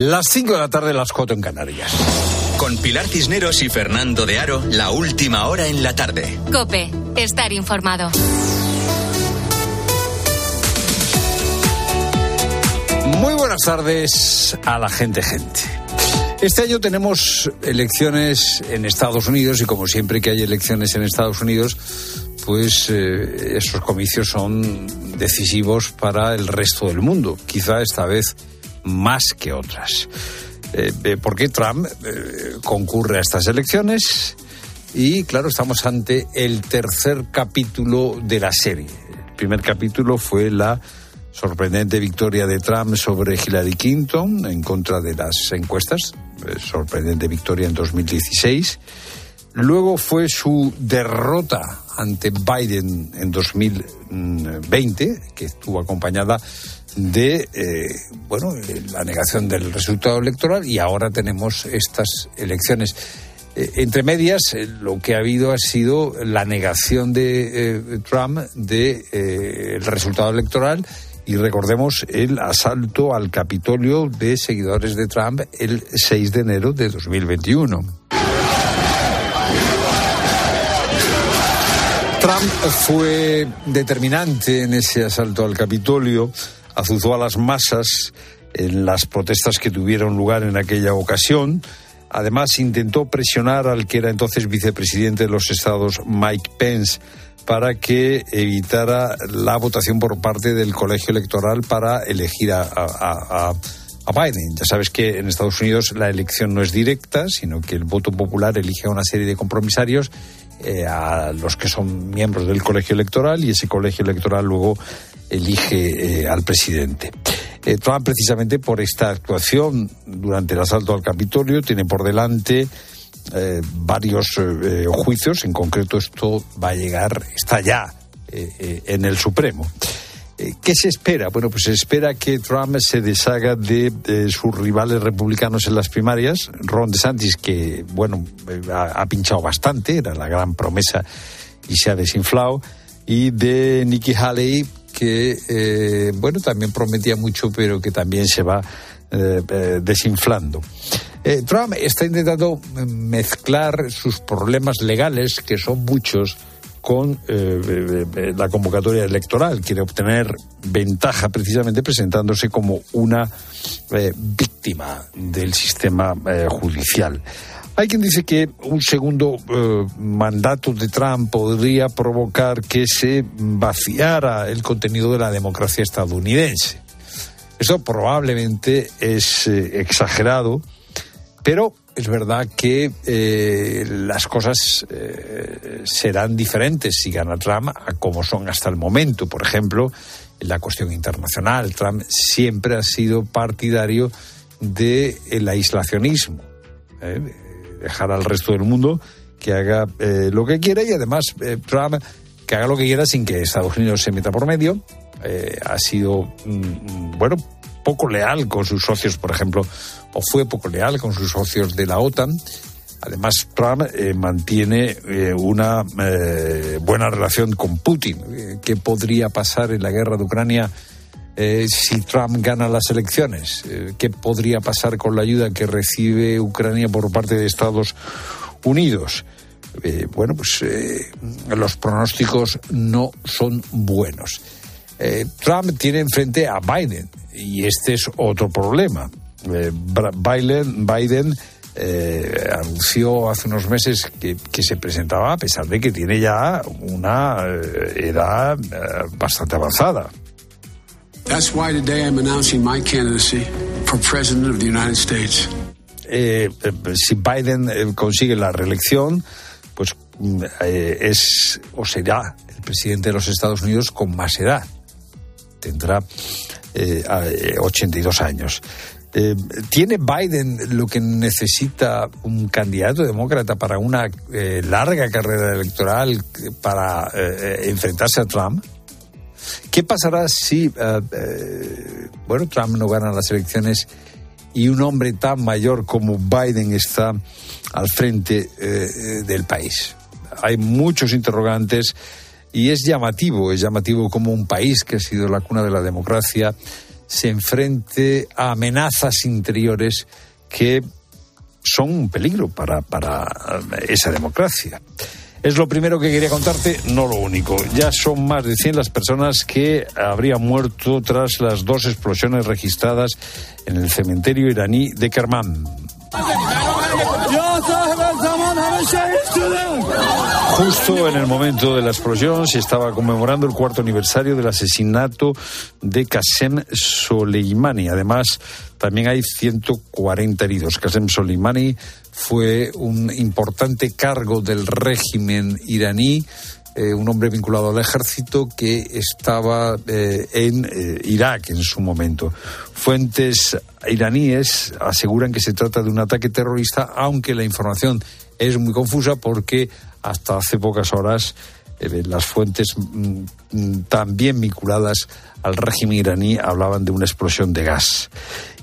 Las 5 de la tarde, las 4 en Canarias. Con Pilar Cisneros y Fernando de Aro, la última hora en la tarde. Cope, estar informado. Muy buenas tardes a la gente, gente. Este año tenemos elecciones en Estados Unidos y como siempre que hay elecciones en Estados Unidos, pues eh, esos comicios son decisivos para el resto del mundo. Quizá esta vez más que otras. Eh, eh, Trump eh, concurre a estas elecciones y claro, estamos ante el tercer capítulo de la serie. El primer capítulo fue la sorprendente victoria de Trump sobre Hillary Clinton en contra de las encuestas, sorprendente victoria en 2016. Luego fue su derrota ante Biden en 2020, que estuvo acompañada de eh, bueno la negación del resultado electoral y ahora tenemos estas elecciones. Eh, entre medias, eh, lo que ha habido ha sido la negación de Trump del el resultado electoral y recordemos el asalto al Capitolio de seguidores de Trump el 6 de enero de 2021. Trump fue determinante en ese asalto al Capitolio azuzó a las masas en las protestas que tuvieron lugar en aquella ocasión. Además, intentó presionar al que era entonces vicepresidente de los Estados, Mike Pence, para que evitara la votación por parte del colegio electoral para elegir a, Biden. Ya sabes que en Estados Unidos la elección no es directa, sino que el voto popular elige a una serie de compromisarios eh, a los que son miembros del colegio electoral y ese colegio electoral luego elige eh, al presidente. Eh, Trump, precisamente por esta actuación durante el asalto al Capitolio, tiene por delante eh, varios juicios. En concreto, esto va a llegar, está ya en el Supremo. ¿Qué se espera? Bueno, pues se espera que Trump se deshaga de, sus rivales republicanos en las primarias. Ron DeSantis, que, bueno, ha, ha pinchado bastante, era la gran promesa y se ha desinflado. Y de Nikki Haley, que, eh, bueno, también prometía mucho, pero que también se va eh, eh, desinflando. Trump está intentando mezclar sus problemas legales, que son muchos, con la convocatoria electoral. Quiere obtener ventaja precisamente presentándose como una víctima del sistema judicial. Hay quien dice que un segundo eh, mandato de Trump podría provocar que se vaciara el contenido de la democracia estadounidense. Eso probablemente es eh, exagerado, pero es verdad que eh, las cosas serán diferentes si gana Trump a como son hasta el momento. Por ejemplo, en la cuestión internacional, Trump siempre ha sido partidario del aislacionismo dejar al resto del mundo que haga eh, lo que quiera y además eh, Trump que haga lo que quiera sin que Estados Unidos se meta por medio. Eh, ha sido, mm, mm, bueno, poco leal con sus socios, por ejemplo, o fue poco leal con sus socios de la OTAN. Además, Trump mantiene una buena relación con Putin. ¿Qué podría pasar en la guerra de Ucrania? Eh, si Trump gana las elecciones? Eh, ¿Qué podría pasar con la ayuda que recibe Ucrania por parte de Estados Unidos? Eh, bueno, pues los pronósticos no son buenos. Trump tiene enfrente a Biden y este es otro problema. Biden, Biden anunció hace unos meses que, que, se presentaba a pesar de que tiene ya una edad bastante avanzada. That's why today I'm announcing my candidacy for President of the United States. Eh, eh, si Biden eh, consigue la reelección, pues mm, eh, es o será el presidente de los Estados Unidos con más edad. Tendrá 82 años. ¿Tiene Biden lo que necesita un candidato demócrata para una larga carrera electoral para enfrentarse a Trump? ¿Qué pasará si, eh, bueno, Trump no gana las elecciones y un hombre tan mayor como Biden está al frente eh, del país? Hay muchos interrogantes y es llamativo, es llamativo como un país que ha sido la cuna de la democracia se enfrente a amenazas interiores que son un peligro para, para esa democracia. Es lo primero que quería contarte, no lo único. Ya son más de 100 las personas que habrían muerto tras las dos explosiones registradas en el cementerio iraní de Kerman. Justo en el momento de la explosión se estaba conmemorando el cuarto aniversario del asesinato de Qasem Soleimani. Además, también hay 140 heridos. Qasem Soleimani fue un importante cargo del régimen iraní eh, un hombre vinculado al ejército que estaba eh, en eh, Irak en su momento. Fuentes iraníes aseguran que se trata de un ataque terrorista, aunque la información es muy confusa porque hasta hace pocas horas las fuentes mm, mm, también vinculadas al régimen iraní hablaban de una explosión de gas.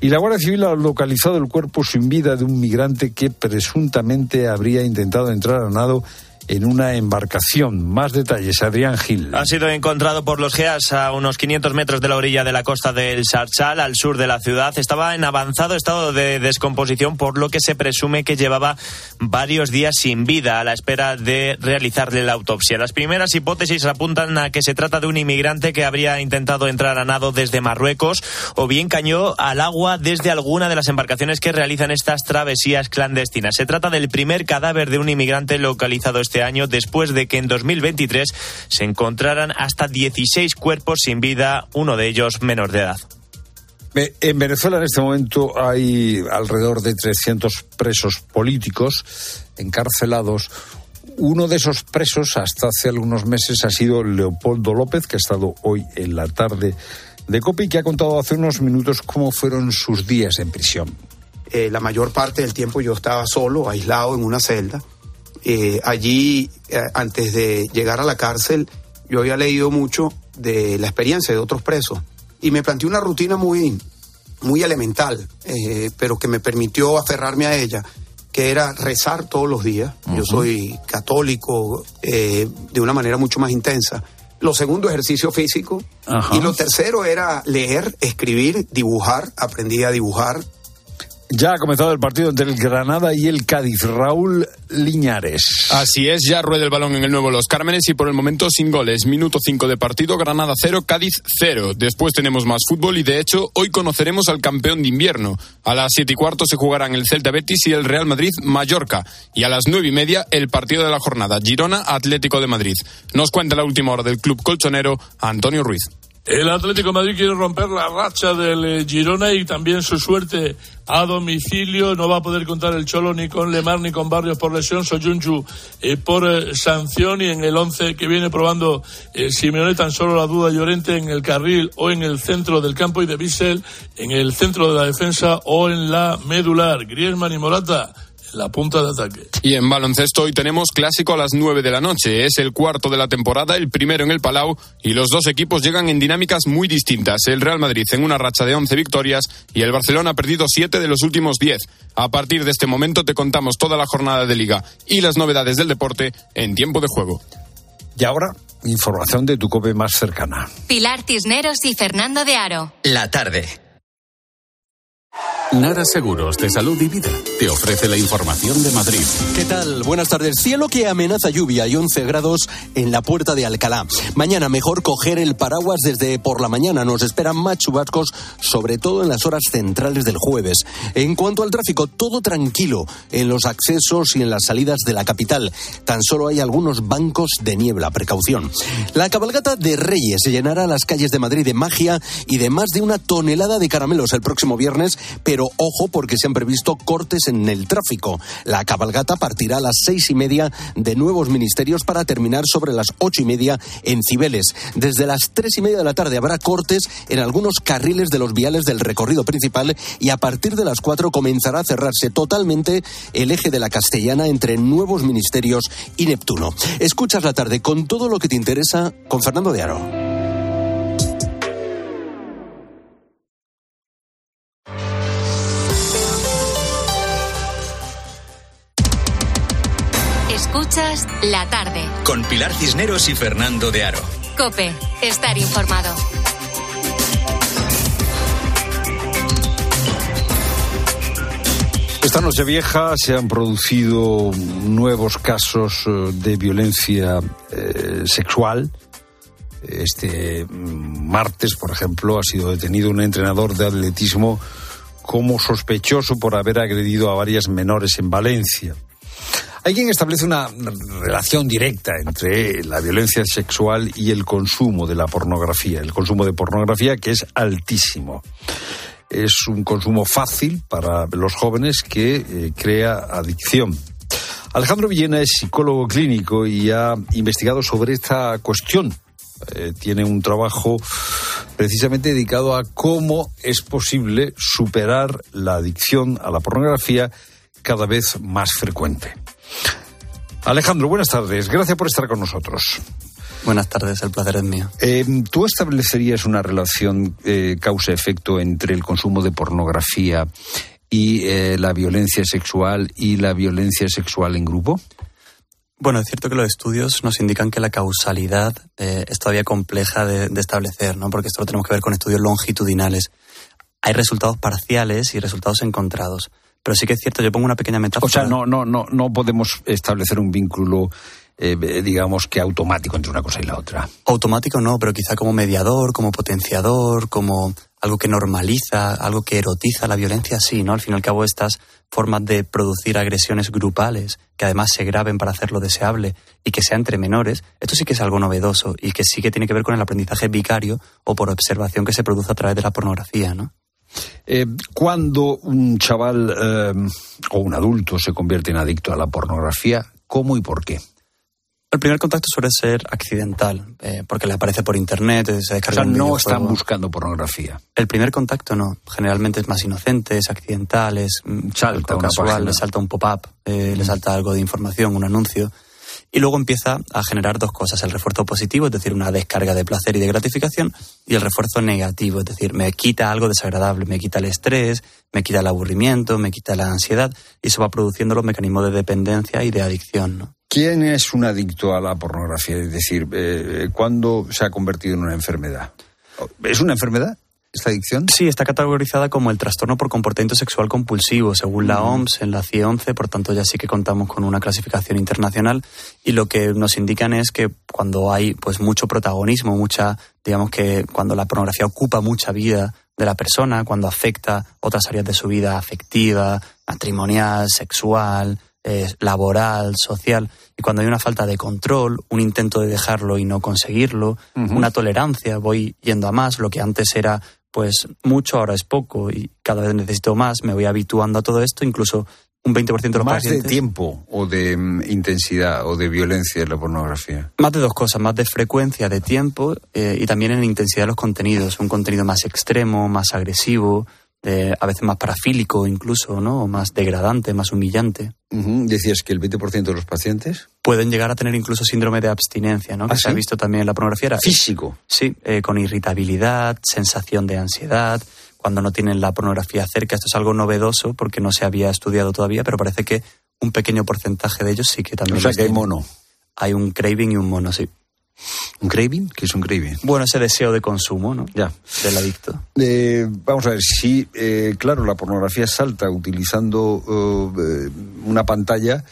Y la Guardia Civil ha localizado el cuerpo sin vida de un migrante que presuntamente habría intentado entrar a nado en una embarcación. Más detalles, Adrián Gil. Ha sido encontrado por los GEAS a unos 500 metros de la orilla de la costa del Sarchal, al sur de la ciudad. Estaba en avanzado estado de descomposición, por lo que se presume que llevaba varios días sin vida a la espera de realizarle la autopsia. Las primeras hipótesis apuntan a que se trata de un inmigrante que habría intentado entrar a nado desde Marruecos o bien cañó al agua desde alguna de las embarcaciones que realizan estas travesías clandestinas. Se trata del primer cadáver de un inmigrante localizado este este año después de que en 2023 se encontraran hasta 16 cuerpos sin vida, uno de ellos menor de edad. En Venezuela en este momento hay alrededor de 300 presos políticos encarcelados. Uno de esos presos hasta hace algunos meses ha sido Leopoldo López, que ha estado hoy en la tarde de COPI, que ha contado hace unos minutos cómo fueron sus días en prisión. Eh, la mayor parte del tiempo yo estaba solo, aislado en una celda. Eh, allí, eh, antes de llegar a la cárcel, yo había leído mucho de la experiencia de otros presos y me planteé una rutina muy, muy elemental, eh, pero que me permitió aferrarme a ella, que era rezar todos los días. Yo soy católico de una manera mucho más intensa. Lo segundo, ejercicio físico. Y lo tercero era leer, escribir, dibujar. Aprendí a dibujar ya ha comenzado el partido entre el Granada y el Cádiz. Raúl Liñares. Así es, ya rueda el balón en el nuevo Los Cármenes y por el momento sin goles. Minuto 5 de partido, Granada 0, Cádiz 0. Después tenemos más fútbol y de hecho hoy conoceremos al campeón de invierno. A las 7 y cuarto se jugarán el Celta Betis y el Real Madrid Mallorca. Y a las 9 y media el partido de la jornada, Girona Atlético de Madrid. Nos cuenta la última hora del club colchonero Antonio Ruiz. El Atlético Madrid quiere romper la racha del eh, Girona y también su suerte a domicilio. No va a poder contar el Cholo ni con Lemar ni con Barrios por lesión. Soyunchu eh, por eh, sanción y en el 11 que viene probando eh, Simeone tan solo la duda Llorente en el carril o en el centro del campo y de Bissell en el centro de la defensa o en la medular. Griezmann y Morata la punta de ataque. Y en baloncesto hoy tenemos clásico a las 9 de la noche. Es el cuarto de la temporada, el primero en el Palau, y los dos equipos llegan en dinámicas muy distintas. El Real Madrid en una racha de 11 victorias y el Barcelona ha perdido 7 de los últimos 10. A partir de este momento te contamos toda la jornada de liga y las novedades del deporte en tiempo de juego. Y ahora, información de tu cope más cercana. Pilar Tisneros y Fernando de Aro. La tarde. Nara Seguros de Salud y Vida te ofrece la información de Madrid. ¿Qué tal? Buenas tardes. Cielo que amenaza lluvia y 11 grados en la puerta de Alcalá. Mañana mejor coger el paraguas desde por la mañana. Nos esperan más chubascos, sobre todo en las horas centrales del jueves. En cuanto al tráfico, todo tranquilo en los accesos y en las salidas de la capital. Tan solo hay algunos bancos de niebla. Precaución. La cabalgata de Reyes llenará las calles de Madrid de magia y de más de una tonelada de caramelos el próximo viernes, pero ojo porque se han previsto cortes en el tráfico. La cabalgata partirá a las seis y media de nuevos ministerios para terminar sobre las ocho y media en Cibeles. Desde las tres y media de la tarde habrá cortes en algunos carriles de los viales del recorrido principal y a partir de las cuatro comenzará a cerrarse totalmente el eje de la Castellana entre nuevos ministerios y Neptuno. Escuchas la tarde con todo lo que te interesa con Fernando de Aro. La tarde. Con Pilar Cisneros y Fernando de Aro. Cope, estar informado. Esta noche vieja se han producido nuevos casos eh, de violencia eh, sexual. Este mm, martes, por ejemplo, ha sido detenido un entrenador de atletismo como sospechoso por haber agredido a varias menores en Valencia. Hay quien establece una relación directa entre la violencia sexual y el consumo de la pornografía, el consumo de pornografía que es altísimo. Es un consumo fácil para los jóvenes que eh, crea adicción. Alejandro Villena es psicólogo clínico y ha investigado sobre esta cuestión. Eh, tiene un trabajo precisamente dedicado a cómo es posible superar la adicción a la pornografía cada vez más frecuente. Alejandro, buenas tardes. Gracias por estar con nosotros. Buenas tardes, el placer es mío. Eh, ¿Tú establecerías una relación eh, causa-efecto entre el consumo de pornografía y eh, la violencia sexual y la violencia sexual en grupo? Bueno, es cierto que los estudios nos indican que la causalidad es todavía compleja de, de, establecer, ¿no? Porque esto lo tenemos que ver con estudios longitudinales. Hay resultados parciales y resultados encontrados. Pero sí que es cierto, yo pongo una pequeña metáfora. O sea, no, no, no, no podemos establecer un vínculo eh, digamos que automático entre una cosa y la otra. Automático no, pero quizá como mediador, como potenciador, como algo que normaliza, algo que erotiza la violencia, sí, ¿no? Al fin y al cabo estas formas de producir agresiones grupales, que además se graben para hacerlo deseable y que sea entre menores, esto sí que es algo novedoso y que sí que tiene que ver con el aprendizaje vicario o por observación que se produce a través de la pornografía, ¿no? Eh, cuando un chaval eh, o un adulto se convierte en adicto a la pornografía, ¿cómo y por qué? El primer contacto suele ser accidental, eh, porque le aparece por internet, se descarga. O sea, no están buscando pornografía. El primer contacto no. Generalmente es más inocente, es accidental, es mm, salta casual, le salta un pop-up, le salta algo de información, un anuncio. Y luego empieza a generar dos cosas, el refuerzo positivo, es decir, una descarga de placer y de gratificación, y el refuerzo negativo, es decir, me quita algo desagradable, me quita el estrés, me quita el aburrimiento, me quita la ansiedad, y eso va produciendo los mecanismos de dependencia y de adicción. ¿Quién es un adicto a la pornografía? Es decir, eh, ¿cuándo se ha convertido en una enfermedad? ¿Es una enfermedad? Esta adicción? Sí, está categorizada como el trastorno por comportamiento sexual compulsivo, según la OMS, en la CIE-11, por tanto ya sí que contamos con una clasificación internacional y lo que nos indican es que cuando hay pues mucho protagonismo, mucha, digamos que cuando la pornografía ocupa mucha vida de la persona, cuando afecta otras áreas de su vida afectiva, matrimonial, sexual, eh, laboral, social, y cuando hay una falta de control, un intento de dejarlo y no conseguirlo, una tolerancia, voy yendo a más, lo que antes era pues mucho ahora es poco y cada vez necesito más, me voy habituando a todo esto, incluso un 20% de los ¿Más de tiempo o de mm, intensidad o de violencia en la pornografía? Más de dos cosas, más de frecuencia de tiempo eh, y también en intensidad de los contenidos, un contenido más extremo, más agresivo, a veces más parafílico incluso, ¿no? O más degradante, más humillante. Decías que el 20% de los pacientes pueden llegar a tener incluso síndrome de abstinencia, ¿no? que ¿Ah, se ha visto también en la pornografía. Físico. Sí, eh, con irritabilidad, sensación de ansiedad, cuando no tienen la pornografía cerca. Esto es algo novedoso porque no se había estudiado todavía, pero parece que un pequeño porcentaje de ellos sí que también. O sea que hay mono. Hay un craving y un mono, sí. ¿Un craving? ¿Qué es un craving? Bueno, ese deseo de consumo, ¿no? Ya. Del adicto. Eh, vamos a ver, si, eh, claro, la pornografía salta utilizando eh, una pantalla,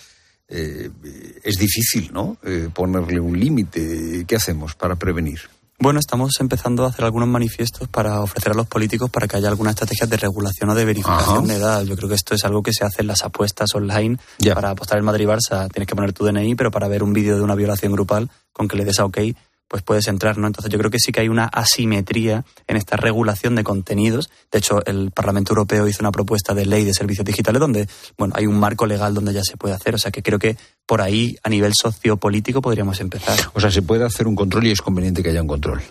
es difícil, ¿no? ponerle un límite. ¿Qué hacemos para prevenir? Bueno, estamos empezando a hacer algunos manifiestos para ofrecer a los políticos para que haya algunas estrategias de regulación o de verificación de edad. Yo creo que esto es algo que se hace en las apuestas online. Para apostar el Madrid-Barça tienes que poner tu DNI, pero para ver un vídeo de una violación grupal, con que le des a OK, pues puedes entrar, ¿no? Entonces yo creo que sí que hay una asimetría en esta regulación de contenidos. De hecho, el Parlamento Europeo hizo una propuesta de ley de servicios digitales donde, bueno, hay un marco legal donde ya se puede hacer. O sea que creo que por ahí, a nivel sociopolítico, podríamos empezar. O sea, se puede hacer un control y es conveniente que haya un control.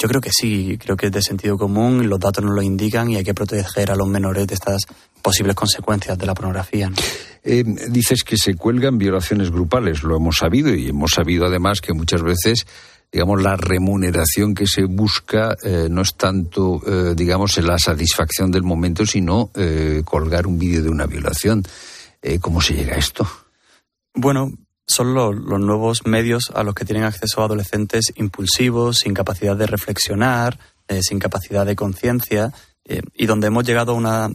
Yo creo que sí, creo que es de sentido común, los datos nos lo indican y hay que proteger a los menores de estas posibles consecuencias de la pornografía. Eh, dices que se cuelgan violaciones grupales, lo hemos sabido y hemos sabido además que muchas veces digamos, la remuneración que se busca eh, no es tanto, eh, digamos, la satisfacción del momento, sino eh, colgar un vídeo de una violación. ¿Cómo se llega a esto? Bueno, son los, nuevos medios a los que tienen acceso adolescentes impulsivos, sin capacidad de reflexionar, sin capacidad de conciencia, y donde hemos llegado a una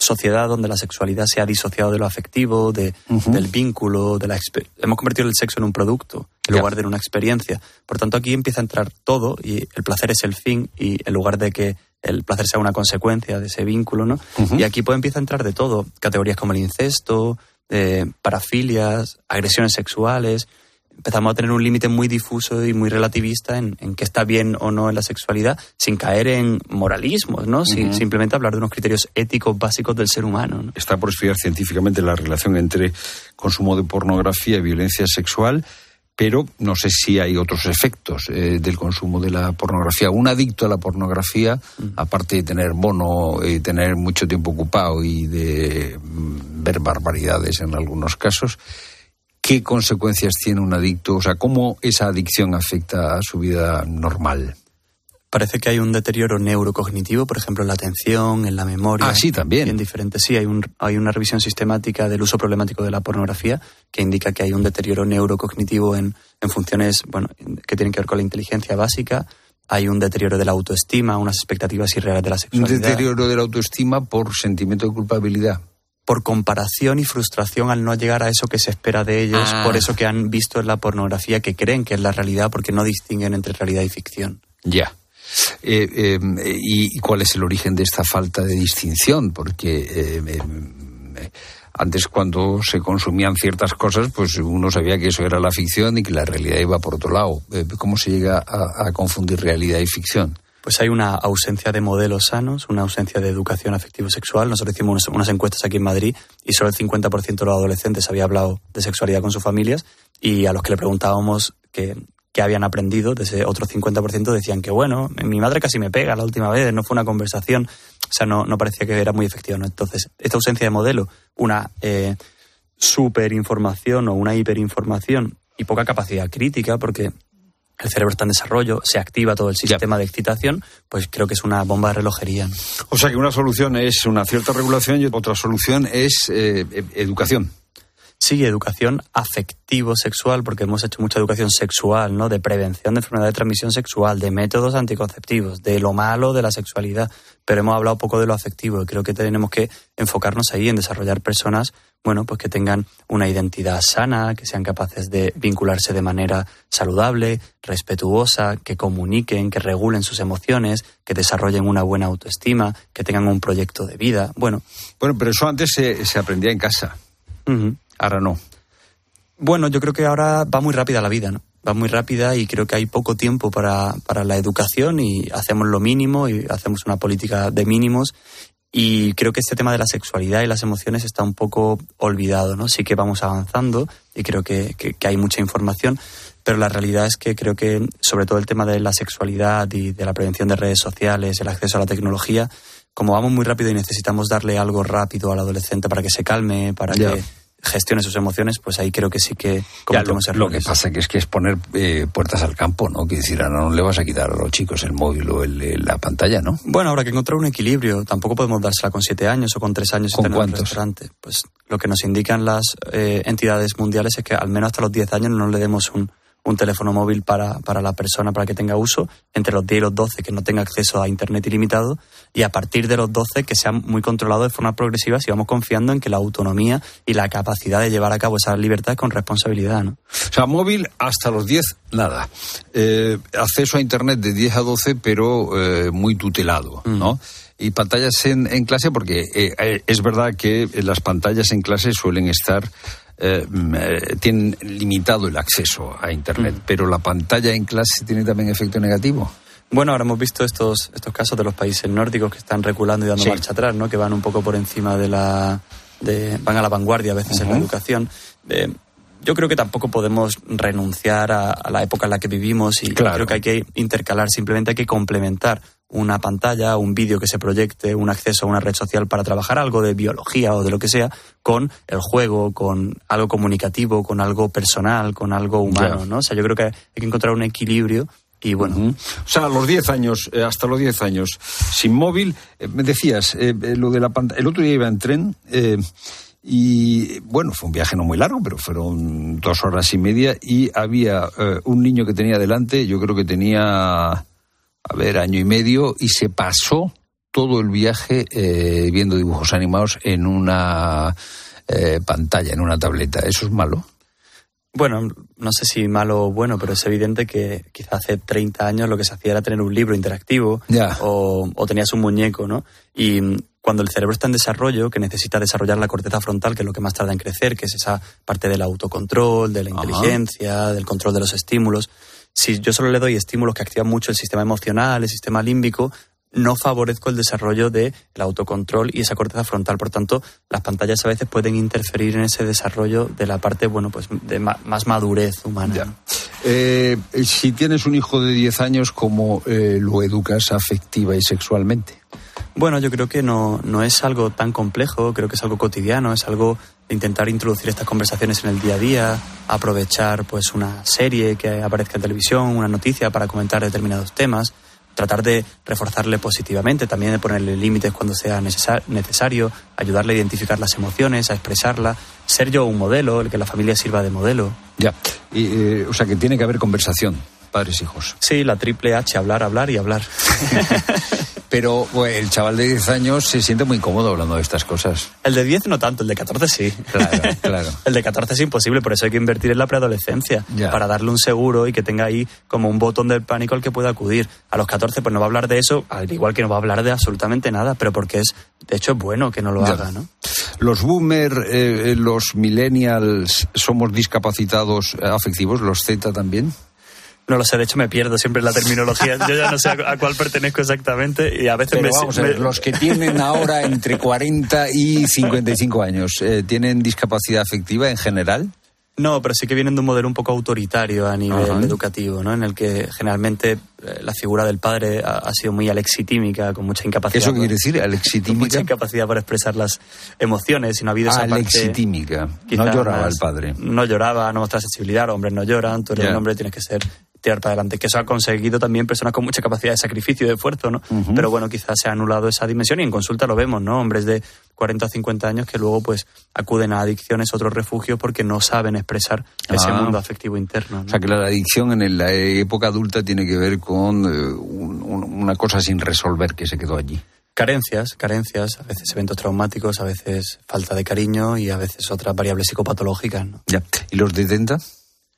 sociedad donde la sexualidad se ha disociado de lo afectivo, de, del vínculo, de la hemos convertido el sexo en un producto en lugar de en una experiencia. Por tanto, aquí empieza a entrar todo y el placer es el fin y en lugar de que el placer sea una consecuencia de ese vínculo, ¿no? Y aquí puede empieza a entrar de todo, categorías como el incesto, eh, parafilias, agresiones sexuales, empezamos a tener un límite muy difuso y muy relativista en, qué está bien o no en la sexualidad, sin caer en moralismos, ¿no? simplemente hablar de unos criterios éticos básicos del ser humano. Está por estudiar científicamente la relación entre consumo de pornografía y violencia sexual pero no sé si hay otros efectos eh, del consumo de la pornografía. Un adicto a la pornografía, aparte de tener bono, y tener mucho tiempo ocupado y de mm, ver barbaridades en algunos casos, ¿Qué consecuencias tiene un adicto? O sea, ¿cómo esa adicción afecta a su vida normal? Parece que hay un deterioro neurocognitivo, por ejemplo, en la atención, en la memoria. Ah, sí, también. En diferentes. Sí, hay, un, hay una revisión sistemática del uso problemático de la pornografía que indica que hay un deterioro neurocognitivo en, en funciones bueno, que tienen que ver con la inteligencia básica, hay un deterioro de la autoestima, unas expectativas irreales de la sexualidad. Un deterioro de la autoestima por sentimiento de culpabilidad por comparación y frustración al no llegar a eso que se espera de ellos, ah. por eso que han visto en la pornografía que creen que es la realidad, porque no distinguen entre realidad y ficción. Ya. Eh, em, y, cuál es el origen de esta falta de distinción? Porque em, em, antes cuando se consumían ciertas cosas, pues uno sabía que eso era la ficción y que la realidad iba por otro lado. Eh, ¿Cómo se llega a confundir realidad y ficción? Pues hay una ausencia de modelos sanos, una ausencia de educación afectivo-sexual. Nosotros hicimos unas, encuestas aquí en Madrid y solo el 50% de los adolescentes había hablado de sexualidad con sus familias y a los que le preguntábamos qué habían aprendido, de ese otro 50% decían que, bueno, mi madre casi me pega la última vez, no fue una conversación, o sea, no, no parecía que era muy efectivo. ¿no? Entonces, esta ausencia de modelo, una eh, superinformación o una hiperinformación y poca capacidad crítica, porque el cerebro está en desarrollo, se activa todo el sistema de excitación, pues creo que es una bomba de relojería. O sea que una solución es una cierta regulación y otra solución es eh, e-, educación. Sí, educación afectivo-sexual, porque hemos hecho mucha educación sexual, ¿no? De prevención de enfermedad de transmisión sexual, de métodos anticonceptivos, de lo malo de la sexualidad, pero hemos hablado poco de lo afectivo y creo que tenemos que enfocarnos ahí en desarrollar personas bueno, pues que tengan una identidad sana, que sean capaces de vincularse de manera saludable, respetuosa, que comuniquen, que regulen sus emociones, que desarrollen una buena autoestima, que tengan un proyecto de vida. Bueno. Bueno, pero eso antes se, aprendía en casa. Ahora no. Bueno, yo creo que ahora va muy rápida la vida, ¿no? Va muy rápida y creo que hay poco tiempo para, para la educación y hacemos lo mínimo y hacemos una política de mínimos y creo que este tema de la sexualidad y las emociones está un poco olvidado, ¿no? Sí que vamos avanzando y creo que, hay mucha información, pero la realidad es que creo que sobre todo el tema de la sexualidad y de la prevención de redes sociales, el acceso a la tecnología, como vamos muy rápido y necesitamos darle algo rápido al adolescente para que se calme, para que gestione sus emociones, pues ahí creo que sí que cometemos lo, Lo que pasa que es que es poner eh, puertas al campo, ¿no? Que decir, ahora no le vas a quitar a los chicos el móvil o la pantalla, ¿no? Bueno, habrá que encontrar un equilibrio. Tampoco podemos dársela con siete años o con tres años ¿Con en un restaurante. Pues lo que nos indican las eh, entidades mundiales es que al menos hasta los diez años no le demos un, un teléfono móvil para, para, la persona para que tenga uso, entre los 10 y los 12 que no tenga acceso a Internet ilimitado y a partir de los 12 que sea muy controlado de forma progresiva si vamos confiando en que la autonomía y la capacidad de llevar a cabo esa libertad con responsabilidad. ¿no? O sea, móvil hasta los 10, nada. Eh, acceso a Internet de 10 a 12, pero eh, muy tutelado, ¿no? Mm. Y pantallas en, en clase, porque eh, es verdad que las pantallas en clase suelen estar eh, tienen limitado el acceso a Internet, mm. pero la pantalla en clase tiene también efecto negativo. Bueno, ahora hemos visto estos, estos casos de los países nórdicos que están reculando y dando marcha atrás, ¿no? que van un poco por encima de la... De, van a la vanguardia a veces en la educación. Eh, yo creo que tampoco podemos renunciar a, la época en la que vivimos y creo que hay que intercalar, simplemente hay que complementar una pantalla, un vídeo que se proyecte, un acceso a una red social para trabajar algo de biología o de lo que sea, con el juego, con algo comunicativo, con algo personal, con algo humano, ¿no? O sea, yo creo que hay que encontrar un equilibrio y bueno. O sea, los 10 años, eh, hasta los 10 años, sin móvil, eh, me decías, eh, lo de la pantalla, el otro día iba en tren y bueno, fue un viaje no muy largo, pero fueron dos horas y media y había un niño que tenía delante, yo creo que tenía a ver, año y medio, y se pasó todo el viaje eh, viendo dibujos animados en una eh, pantalla, en una tableta. ¿Eso es malo? Bueno, no sé si malo o bueno, pero es evidente que quizá hace 30 años lo que se hacía era tener un libro interactivo o, o, tenías un muñeco, ¿no? Y cuando el cerebro está en desarrollo, que necesita desarrollar la corteza frontal, que es lo que más tarda en crecer, que es esa parte del autocontrol, de la inteligencia, del control de los estímulos, si yo solo le doy estímulos que activan mucho el sistema emocional, el sistema límbico, no favorezco el desarrollo del autocontrol y esa corteza frontal. Por tanto, las pantallas a veces pueden interferir en ese desarrollo de la parte, bueno, pues de más madurez humana. Eh, si tienes un hijo de 10 años, ¿cómo eh, lo educas afectiva y sexualmente? Bueno, yo creo que no, no es algo tan complejo, creo que es algo cotidiano, es algo de intentar introducir estas conversaciones en el día a día, aprovechar pues una serie que aparezca en televisión, una noticia para comentar determinados temas tratar de reforzarle positivamente, también de ponerle límites cuando sea necesario, ayudarle a identificar las emociones, a expresarla, ser yo un modelo, el que la familia sirva de modelo. Ya, y, eh, o sea que tiene que haber conversación, padres hijos. Sí, la triple H, hablar, hablar y hablar. Pero el chaval de 10 años se siente muy cómodo hablando de estas cosas. El de 10 no tanto, el de 14 sí. Claro, claro. el de 14 es imposible, por eso hay que invertir en la preadolescencia, para darle un seguro y que tenga ahí como un botón del pánico al que pueda acudir. A los 14 pues no va a hablar de eso, al igual que no va a hablar de absolutamente nada, pero porque es, de hecho, es bueno que no lo haga, ¿no? Los boomers, eh, los millennials, somos discapacitados afectivos, los Z también. No lo sé, de hecho me pierdo siempre la terminología. Yo ya no sé a, cuál pertenezco exactamente y a veces me, vamos a ver, Los que tienen ahora entre 40 y 55 años, eh, ¿tienen discapacidad afectiva en general? No, pero sí que vienen de un modelo un poco autoritario a nivel educativo, ¿no? En el que generalmente eh, la figura del padre ha, sido muy alexitímica, con mucha incapacidad. ¿Eso quiere decir? Alexitímica. mucha incapacidad para expresar las emociones y no ha habido esa Alexitímica. no lloraba el padre. No lloraba, no mostraba sensibilidad, los hombres no lloran, tú eres un hombre, tienes que ser tirar para adelante, que eso ha conseguido también personas con mucha capacidad de sacrificio y de esfuerzo, ¿no? Pero bueno, quizás se ha anulado esa dimensión y en consulta lo vemos, ¿no? Hombres de 40 o 50 años que luego pues acuden a adicciones, otros refugios porque no saben expresar ese ah. mundo afectivo interno. O sea que la adicción en la época adulta tiene que ver con eh, una cosa sin resolver que se quedó allí. Carencias, carencias, a veces eventos traumáticos, a veces falta de cariño y a veces otras variables psicopatológicas. ¿no? Ya. ¿Y los detenta?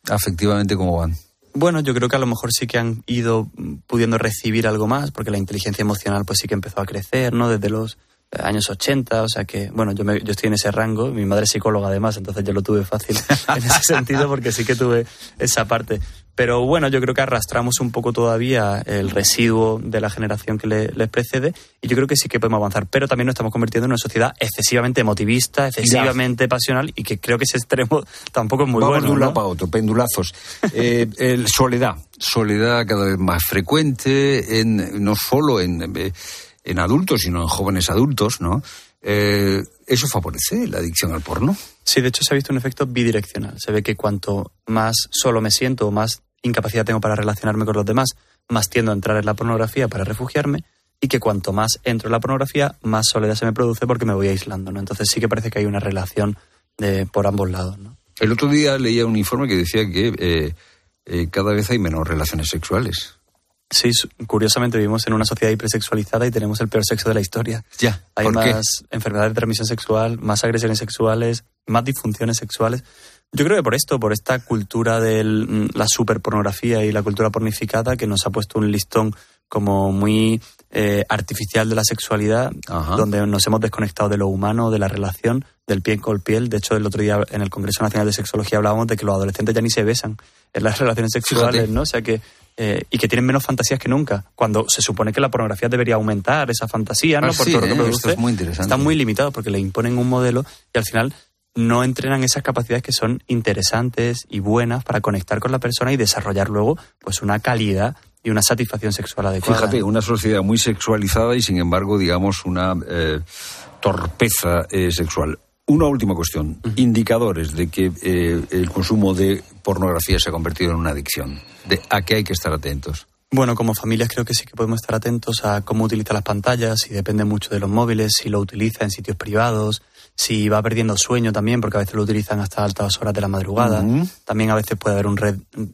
Afectivamente, ¿cómo van? Bueno, yo creo que a lo mejor sí que han ido pudiendo recibir algo más, porque la inteligencia emocional pues sí que empezó a crecer, ¿no? Desde los años 80, o sea que, bueno, yo, yo estoy en ese rango, mi madre es psicóloga además, entonces yo lo tuve fácil en ese sentido porque sí que tuve esa parte. Pero bueno, yo creo que arrastramos un poco todavía el residuo de la generación que le, les precede y yo creo que sí que podemos avanzar, pero también nos estamos convirtiendo en una sociedad excesivamente emotivista, excesivamente pasional y que creo que ese extremo tampoco es muy bueno. de un lado para otro, pendulazos. eh, el soledad, soledad cada vez más frecuente, en, no solo en... Eh, en adultos, sino en jóvenes adultos, ¿no? Eh, ¿Eso favorece la adicción al porno? Sí, de hecho se ha visto un efecto bidireccional. Se ve que cuanto más solo me siento o más incapacidad tengo para relacionarme con los demás, más tiendo a entrar en la pornografía para refugiarme y que cuanto más entro en la pornografía, más soledad se me produce porque me voy aislando, ¿no? Entonces sí que parece que hay una relación de, por ambos lados, ¿no? El otro día leía un informe que decía que eh, eh, cada vez hay menos relaciones sexuales. Sí, curiosamente vivimos en una sociedad hipersexualizada y tenemos el peor sexo de la historia. Ya. Hay más enfermedades de transmisión sexual, más agresiones sexuales, más disfunciones sexuales. Yo creo que por esto, por esta cultura de mm, la superpornografía y la cultura pornificada que nos ha puesto un listón como muy eh, artificial de la sexualidad, donde nos hemos desconectado de lo humano, de la relación, del piel con piel. De hecho, el otro día en el Congreso Nacional de Sexología hablábamos de que los adolescentes ya ni se besan en las relaciones sexuales, ¿no? O sea que eh, y que tienen menos fantasías que nunca, cuando se supone que la pornografía debería aumentar esa fantasía, ¿no? Ah, Por todo lo que ¿eh? produce. es muy interesante. Están muy limitados porque le imponen un modelo y al final no entrenan esas capacidades que son interesantes y buenas para conectar con la persona y desarrollar luego pues una calidad y una satisfacción sexual adecuada. Fíjate, una sociedad muy sexualizada y sin embargo, digamos, una eh, torpeza sexual. Una última cuestión. Indicadores de que eh, el consumo de pornografía se ha convertido en una adicción. De ¿A qué hay que estar atentos? Bueno, como familias creo que sí que podemos estar atentos a cómo utiliza las pantallas, si depende mucho de los móviles, si lo utiliza en sitios privados, si va perdiendo sueño también, porque a veces lo utilizan hasta altas horas de la madrugada. También a veces puede haber un,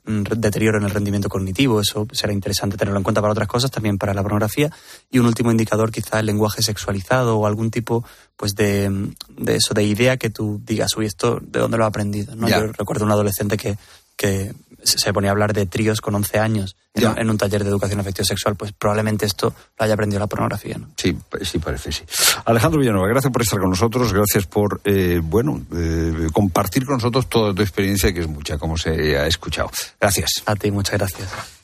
un, deterioro en el rendimiento cognitivo, eso será interesante tenerlo en cuenta para otras cosas, también para la pornografía. Y un último indicador, quizá el lenguaje sexualizado o algún tipo pues de, de eso, de idea que tú digas, uy, esto, ¿de dónde lo he aprendido? ¿no? Yo recuerdo un adolescente que, que se ponía a hablar de tríos con 11 años en, un taller de educación afectivo sexual, pues probablemente esto lo haya aprendido la pornografía. ¿no? Sí, sí, parece, sí. Alejandro Villanueva, gracias por estar con nosotros, gracias por, eh, bueno, eh, compartir con nosotros toda tu experiencia, que es mucha, como se ha escuchado. Gracias. A ti, muchas gracias.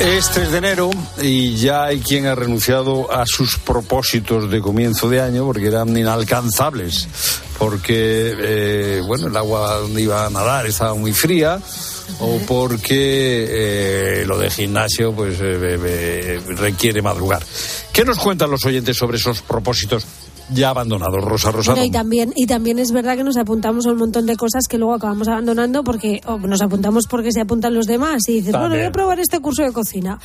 Es 3 de enero y ya hay quien ha renunciado a sus propósitos de comienzo de año porque eran inalcanzables, porque eh, bueno el agua donde iba a nadar estaba muy fría o porque eh, lo de gimnasio pues eh, requiere madrugar. ¿Qué nos cuentan los oyentes sobre esos propósitos ya abandonados, Rosa Rosado. y, también, y también es verdad que nos apuntamos a un montón de cosas que luego acabamos abandonando porque nos apuntamos porque se apuntan los demás y dices, bueno, voy a probar este curso de cocina.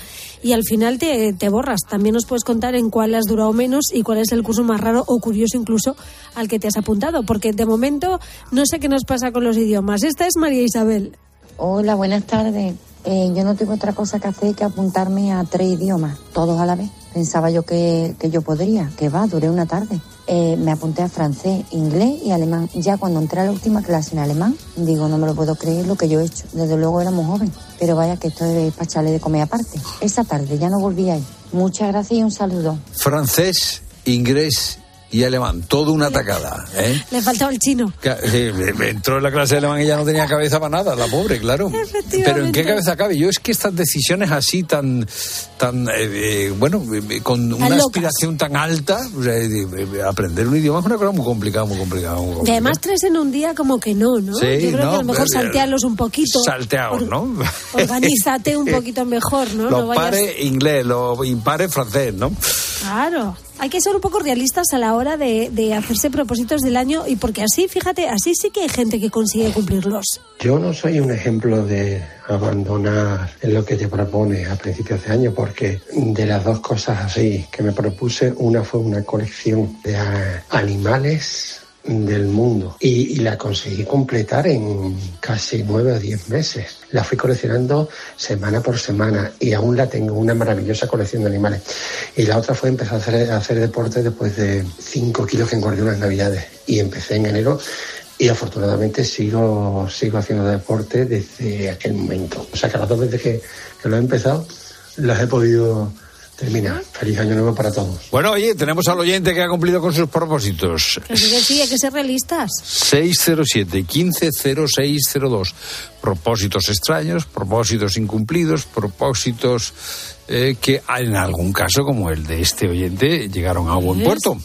Y al final te, te borras. También nos puedes contar en cuál has durado menos y cuál es el curso más raro o curioso incluso al que te has apuntado. Porque de momento no sé qué nos pasa con los idiomas. Esta es María Isabel. Hola, buenas tardes. Eh, yo no tengo otra cosa que hacer que apuntarme a tres idiomas, todos a la vez. Pensaba yo que, que yo podría, que va, duré una tarde. Eh, me apunté a francés, inglés y alemán. Ya cuando entré a la última clase en alemán, digo, no me lo puedo creer lo que yo he hecho. Desde luego era muy joven, pero vaya que esto es para de comer aparte. Esa tarde ya no volví ahí. Muchas gracias y un saludo. Francés, inglés y alemán, todo una atacada. ¿eh? Le faltaba el chino. entró en la clase de alemán y ya no tenía cabeza para nada, la pobre, claro. Pero ¿en qué cabeza cabe? Yo es que estas decisiones así tan, tan eh, eh, bueno, con una aspiración tan alta, aprender un idioma es una cosa muy complicada, muy complicada. Y además tres en un día como que no, ¿no? Sí, Yo creo que a lo mejor saltearlos un poquito. Salteados, ¿no? Organízate un poquito mejor, ¿no? Lo pare inglés, lo impare francés, ¿no? Claro hay que ser un poco realistas a la hora de, de, hacerse propósitos del año y porque así, fíjate, así sí que hay gente que consigue cumplirlos. Yo no soy un ejemplo de abandonar lo que te propone a principios de año porque de las dos cosas así que me propuse, una fue una colección de animales del mundo y, la conseguí completar en casi nueve o diez meses. La fui coleccionando semana por semana y aún la tengo, una maravillosa colección de animales. Y la otra fue empezar a hacer, a hacer deporte después de cinco kilos que engordé unas navidades. Y empecé en enero y afortunadamente sigo, sigo haciendo deporte desde aquel momento. O sea que las dos veces que, que lo he empezado las he podido termina. Feliz año nuevo para todos. Bueno, oye, tenemos al oyente que ha cumplido con sus propósitos. Que sí, que sí, hay que ser realistas. 607-150602. Propósitos extraños, propósitos incumplidos, propósitos eh, que en algún caso, como el de este oyente, llegaron a buen puerto.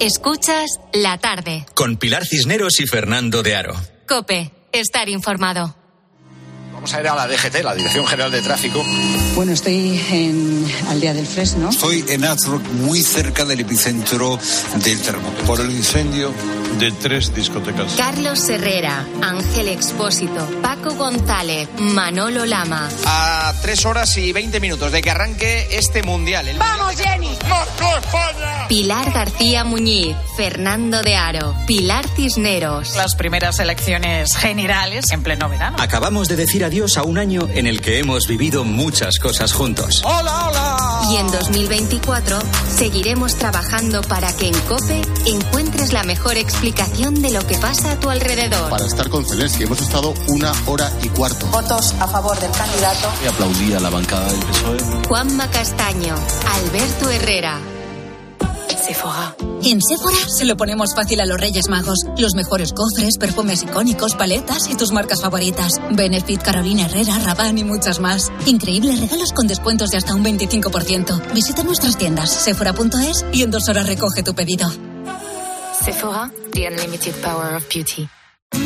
Escuchas la tarde. Con Pilar Cisneros y Fernando de Aro. Cope, estar informado. Vamos a ir a la DGT, la Dirección General de Tráfico. Bueno, estoy en Aldea del Fresno. Estoy en Azrock, muy cerca del epicentro del terremoto. Por el incendio de tres discotecas. Carlos Herrera, Ángel Expósito, Paco González, Manolo Lama. A tres horas y veinte minutos de que arranque este mundial. ¡Vamos, Jenny! España! Pilar García Muñiz, Fernando de Aro, Pilar Cisneros. Las primeras elecciones generales en pleno verano. Acabamos de decir adiós a un año en el que hemos vivido muchas cosas juntos. ¡Hola, hola! Y en 2024 seguiremos trabajando para que en COPE encuentres la mejor explicación de lo que pasa a tu alrededor. Para estar con Zelensky hemos estado una hora y cuarto. Votos a favor del candidato. Y aplaudí a la bancada del PSOE. Juanma Castaño, Alberto Herrera. Sephora. En Sephora se lo ponemos fácil a los Reyes Magos. Los mejores cofres, perfumes icónicos, paletas y tus marcas favoritas. Benefit, Carolina Herrera, Rabanne y muchas más. Increíbles regalos con descuentos de hasta un 25%. Visita nuestras tiendas sephora.es y en dos horas recoge tu pedido. Sephora, the unlimited power of beauty.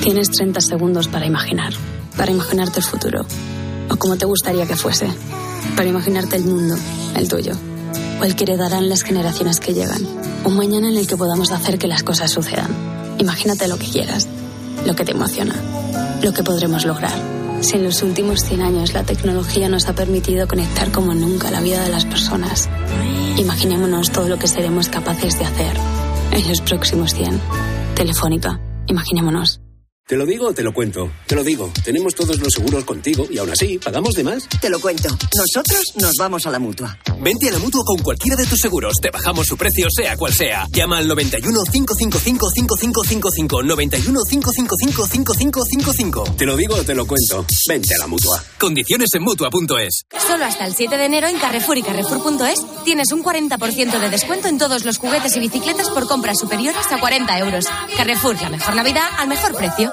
Tienes 30 segundos para imaginar, para imaginarte el futuro, o como te gustaría que fuese, para imaginarte el mundo, el tuyo o el que heredarán las generaciones que llegan. Un mañana en el que podamos hacer que las cosas sucedan. Imagínate lo que quieras, lo que te emociona, lo que podremos lograr. Si en los últimos 100 años la tecnología nos ha permitido conectar como nunca la vida de las personas, imaginémonos todo lo que seremos capaces de hacer en los próximos 100. Telefónica, imaginémonos. ¿Te lo digo o te lo cuento? Te lo digo. Tenemos todos los seguros contigo y aún así, ¿pagamos de más? Te lo cuento. Nosotros nos vamos a la mutua. Vente a la mutua con cualquiera de tus seguros. Te bajamos su precio, sea cual sea. Llama al 91 555 5555. 91 555 5555. Te lo digo o te lo cuento. Vente a la mutua. Condiciones en mutua.es. Solo hasta el 7 de enero en Carrefour y Carrefour.es tienes un 40% de descuento en todos los juguetes y bicicletas por compras superiores a 40 euros. Carrefour, la mejor Navidad al mejor precio.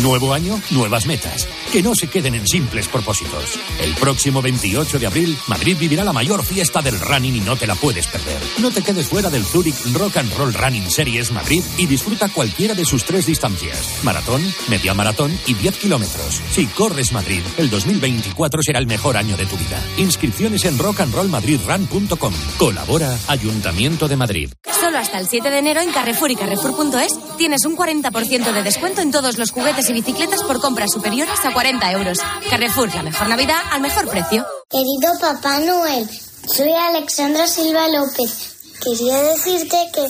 Nuevo año, nuevas metas. Que no se queden en simples propósitos. El próximo 28 de abril, Madrid vivirá la mayor fiesta del running y no te la puedes perder. No te quedes fuera del Zurich Rock and Roll Running Series Madrid y disfruta cualquiera de sus tres distancias: maratón, media maratón y 10 kilómetros. Si corres Madrid, el 2024 será el mejor año de tu vida. Inscripciones en rockandrollmadridrun.com. Colabora Ayuntamiento de Madrid. Solo hasta el 7 de enero en Carrefour y Carrefour.es tienes un 40% de descuento en todos los juguetes y bicicletas por compras superiores a 40 euros. Carrefour, la mejor Navidad al mejor precio. Querido Papá Noel, soy Alexandra Silva López. Quería decirte que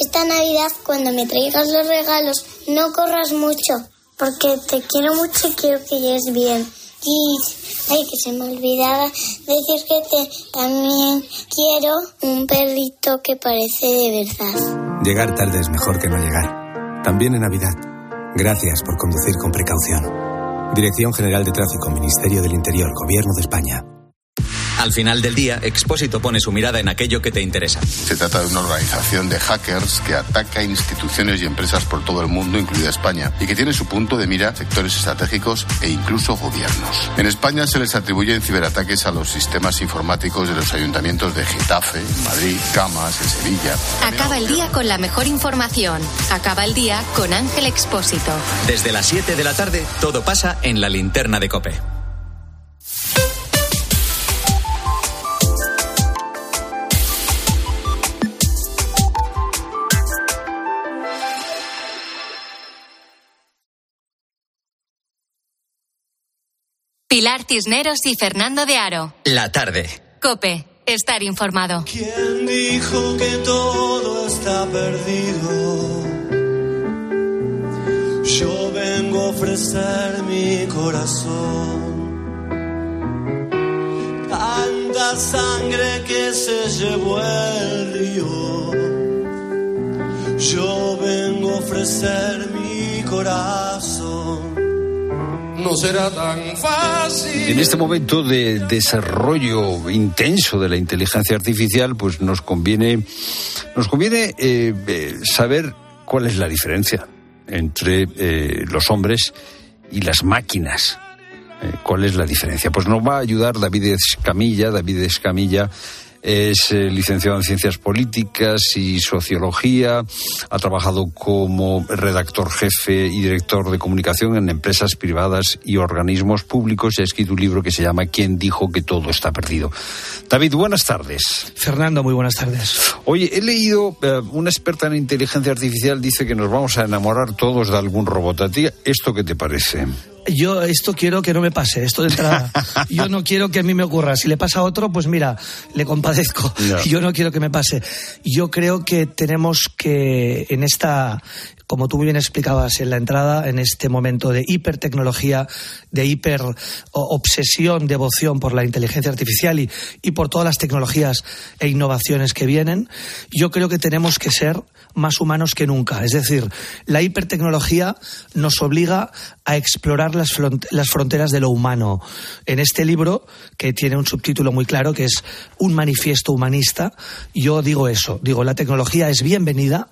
esta Navidad, cuando me traigas los regalos, no corras mucho, porque te quiero mucho y quiero que llegues bien. Y, ay, que se me olvidaba decir que te también quiero un perrito que parece de verdad. Llegar tarde es mejor que no llegar. También en Navidad. Gracias por conducir con precaución. Dirección General de Tráfico, Ministerio del Interior, Gobierno de España. Al final del día, Expósito pone su mirada en aquello que te interesa. Se trata de una organización de hackers que ataca instituciones y empresas por todo el mundo, incluida España, y que tiene su punto de mira sectores estratégicos e incluso gobiernos. En España se les atribuyen ciberataques a los sistemas informáticos de los ayuntamientos de Getafe, Madrid, Camas, en Sevilla. Acaba el día con la mejor información. Acaba el día con Ángel Expósito. Desde las 7 de la tarde, todo pasa en la linterna de Cope. Pilar Cisneros y Fernando de Aro. La tarde. Cope, estar informado. ¿Quién dijo que todo está perdido? Yo vengo a ofrecer mi corazón. Tanta sangre que se llevó el río. Yo vengo a ofrecer mi corazón. No será tan fácil. En este momento de desarrollo intenso de la inteligencia artificial, pues nos conviene, nos conviene eh, eh, saber cuál es la diferencia entre eh, los hombres y las máquinas. ¿Cuál es la diferencia? Pues nos va a ayudar David Escamilla. David Escamilla es eh, licenciado en Ciencias Políticas y Sociología, ha trabajado como redactor jefe y director de comunicación en empresas privadas y organismos públicos y ha escrito un libro que se llama ¿Quién dijo que todo está perdido? David, buenas tardes. Fernando, muy buenas tardes. Oye, he leído, eh, una experta en inteligencia artificial dice que nos vamos a enamorar todos de algún robot. ¿A ti esto qué te parece? Yo esto quiero que no me pase, esto de entrada. Yo no quiero que a mí me ocurra. Si le pasa a otro, pues mira, le compadezco. Yo no quiero que me pase. Yo creo que tenemos que, en esta, como tú muy bien explicabas en la entrada, en este momento de hipertecnología, de hiper obsesión, devoción por la inteligencia artificial y, y por todas las tecnologías e innovaciones que vienen, yo creo que tenemos que ser más humanos que nunca. Es decir, la hipertecnología nos obliga a explorar las, las fronteras de lo humano. En este libro, que tiene un subtítulo muy claro, que es Un manifiesto humanista, yo digo eso. Digo, la tecnología es bienvenida,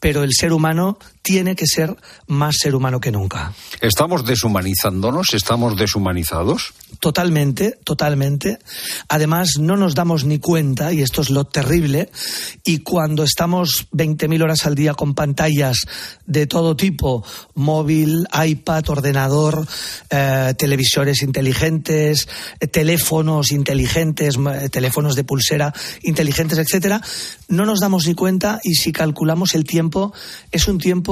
pero el ser humano tiene que ser más ser humano que nunca. ¿Estamos deshumanizándonos? ¿Estamos deshumanizados? Totalmente, totalmente. Además, no nos damos ni cuenta, y esto es lo terrible, y cuando estamos 20.000 horas al día con pantallas de todo tipo, móvil, iPad, ordenador, eh, televisores inteligentes, eh, teléfonos inteligentes, eh, teléfonos de pulsera inteligentes, etcétera, no nos damos ni cuenta y si calculamos el tiempo, es un tiempo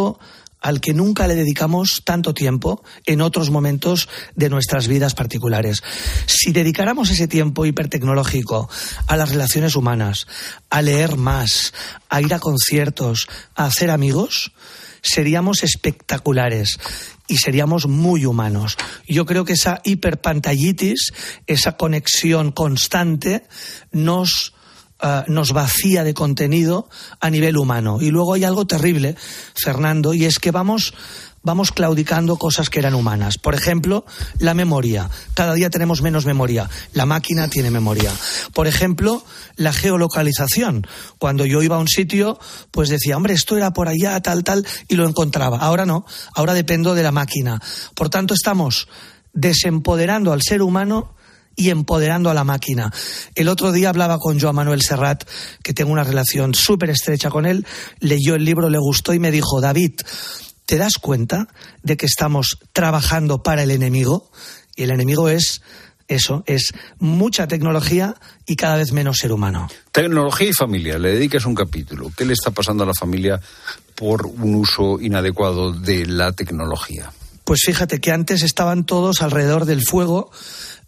al que nunca le dedicamos tanto tiempo en otros momentos de nuestras vidas particulares. Si dedicáramos ese tiempo hipertecnológico a las relaciones humanas, a leer más, a ir a conciertos, a hacer amigos, seríamos espectaculares y seríamos muy humanos. Yo creo que esa hiperpantallitis, esa conexión constante, nos Uh, nos vacía de contenido a nivel humano. Y luego hay algo terrible, Fernando, y es que vamos vamos claudicando cosas que eran humanas. Por ejemplo, la memoria. Cada día tenemos menos memoria. La máquina tiene memoria. Por ejemplo, la geolocalización. Cuando yo iba a un sitio, pues decía, hombre, esto era por allá, tal, tal, y lo encontraba. Ahora no. Ahora dependo de la máquina. Por tanto, estamos desempoderando al ser humano y empoderando a la máquina. El otro día hablaba con Joan Manuel Serrat, que tengo una relación súper estrecha con él, leyó el libro, le gustó y me dijo, David, ¿te das cuenta de que estamos trabajando para el enemigo? Y el enemigo es eso, es mucha tecnología y cada vez menos ser humano. Tecnología y familia, le dedicas un capítulo. ¿Qué le está pasando a la familia por un uso inadecuado de la tecnología? Pues fíjate que antes estaban todos alrededor del fuego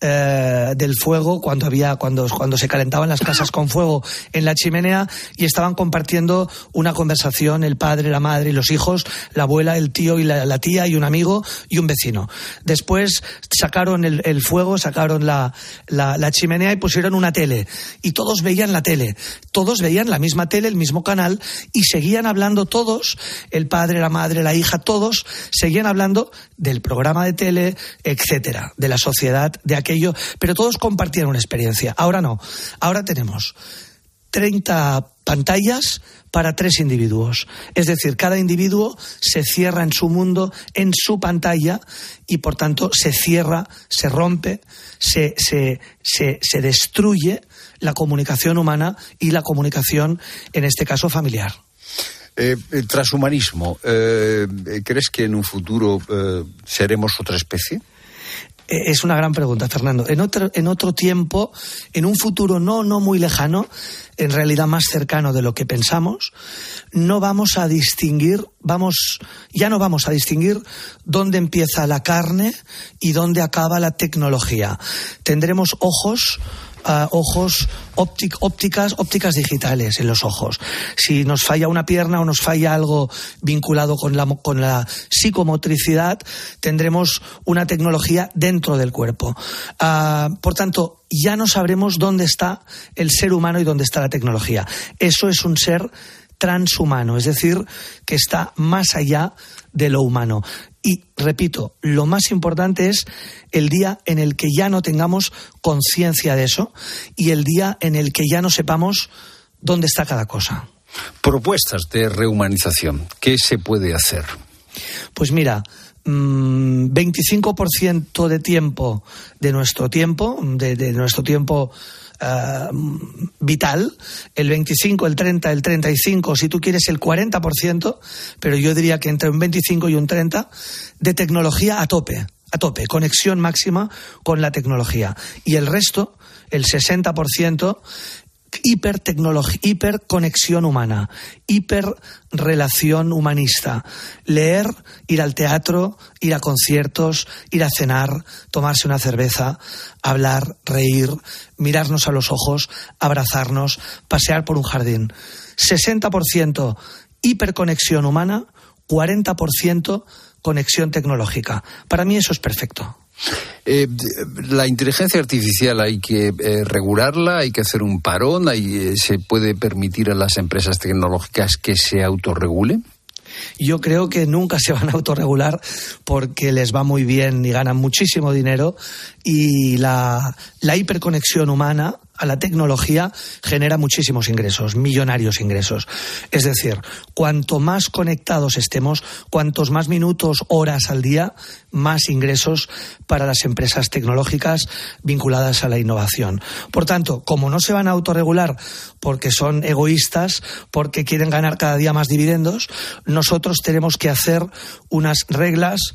eh, del fuego cuando había cuando, cuando se calentaban las casas con fuego en la chimenea y estaban compartiendo una conversación el padre, la madre los hijos, la abuela, el tío y la, tía y un amigo y un vecino. Después sacaron el, fuego, sacaron la, la, chimenea y pusieron una tele. Y todos veían la tele, todos veían la misma tele, el mismo canal y seguían hablando todos, el padre, la madre, la hija, todos seguían hablando del programa de tele, etcétera, de la sociedad de pero todos compartían una experiencia. Ahora no. Ahora tenemos 30 pantallas para tres individuos. Es decir, cada individuo se cierra en su mundo, en su pantalla, y por tanto se cierra, se rompe, se, se, destruye la comunicación humana y la comunicación, en este caso, familiar. Eh, transhumanismo, eh, ¿crees que en un futuro eh, seremos otra especie? Eh, es una gran pregunta, Fernando. En otro, en otro tiempo, en un futuro no, no muy lejano, en realidad más cercano de lo que pensamos, no vamos a distinguir, vamos, ya no vamos a distinguir dónde empieza la carne y dónde acaba la tecnología. Tendremos ojos ojos ópticas, ópticas digitales en los ojos. Si nos falla una pierna o nos falla algo vinculado con la, con la psicomotricidad, tendremos una tecnología dentro del cuerpo. Ah, por tanto, ya no sabremos dónde está el ser humano y dónde está la tecnología. Eso es un ser transhumano, es decir, que está más allá de lo humano. Y repito, lo más importante es el día en el que ya no tengamos conciencia de eso y el día en el que ya no sepamos dónde está cada cosa. Propuestas de rehumanización. ¿Qué se puede hacer? Pues mira, 25% mm, de tiempo de nuestro tiempo, de nuestro tiempo eh, vital, el 25, el 30, el 35, si tú quieres el 40%, pero yo diría que entre un 25 y un 30, de tecnología a tope, a tope, conexión máxima con la tecnología. Y el resto, el 60%, hipertecnología, hiperconexión humana, hiperrelación humanista. Leer, ir al teatro, ir a conciertos, ir a cenar, tomarse una cerveza, hablar, reír, mirarnos a los ojos, abrazarnos, pasear por un jardín. 60% hiperconexión humana, 40% conexión tecnológica. Para mí eso es perfecto. Eh, la inteligencia artificial hay que eh, regularla, hay que hacer un parón, eh, se puede permitir a las empresas tecnológicas que se autorregulen. Yo creo que nunca se van a autorregular porque les va muy bien y ganan muchísimo dinero y la, la hiperconexión humana a la tecnología genera muchísimos ingresos, millonarios ingresos. Es decir, cuanto más conectados estemos, cuantos más minutos, horas al día, más ingresos para las empresas tecnológicas vinculadas a la innovación. Por tanto, como no se van a autorregular porque son egoístas, porque quieren ganar cada día más dividendos, nosotros tenemos que hacer unas reglas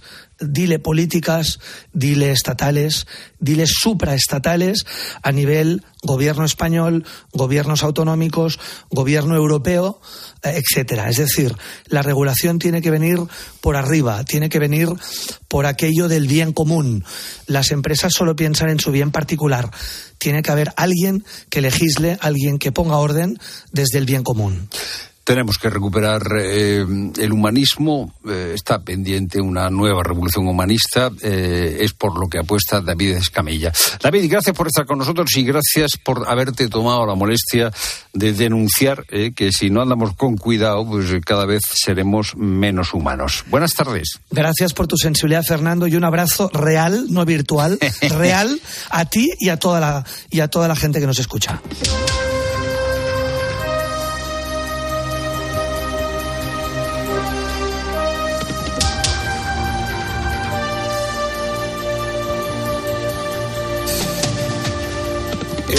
dile políticas, dile estatales, dile supraestatales a nivel gobierno español, gobiernos autonómicos, gobierno europeo, eh, etcétera. Es decir, la regulación tiene que venir por arriba, tiene que venir por aquello del bien común. Las empresas solo piensan en su bien particular. Tiene que haber alguien que legisle, alguien que ponga orden desde el bien común. Tenemos que recuperar eh, el humanismo. Eh, está pendiente una nueva revolución humanista. Eh, es por lo que apuesta David Escamilla. David, gracias por estar con nosotros y gracias por haberte tomado la molestia de denunciar que si no andamos con cuidado, pues cada vez seremos menos humanos. Buenas tardes. Gracias por tu sensibilidad, Fernando, y un abrazo real, no virtual, real a ti y a toda la, y a toda la gente que nos escucha.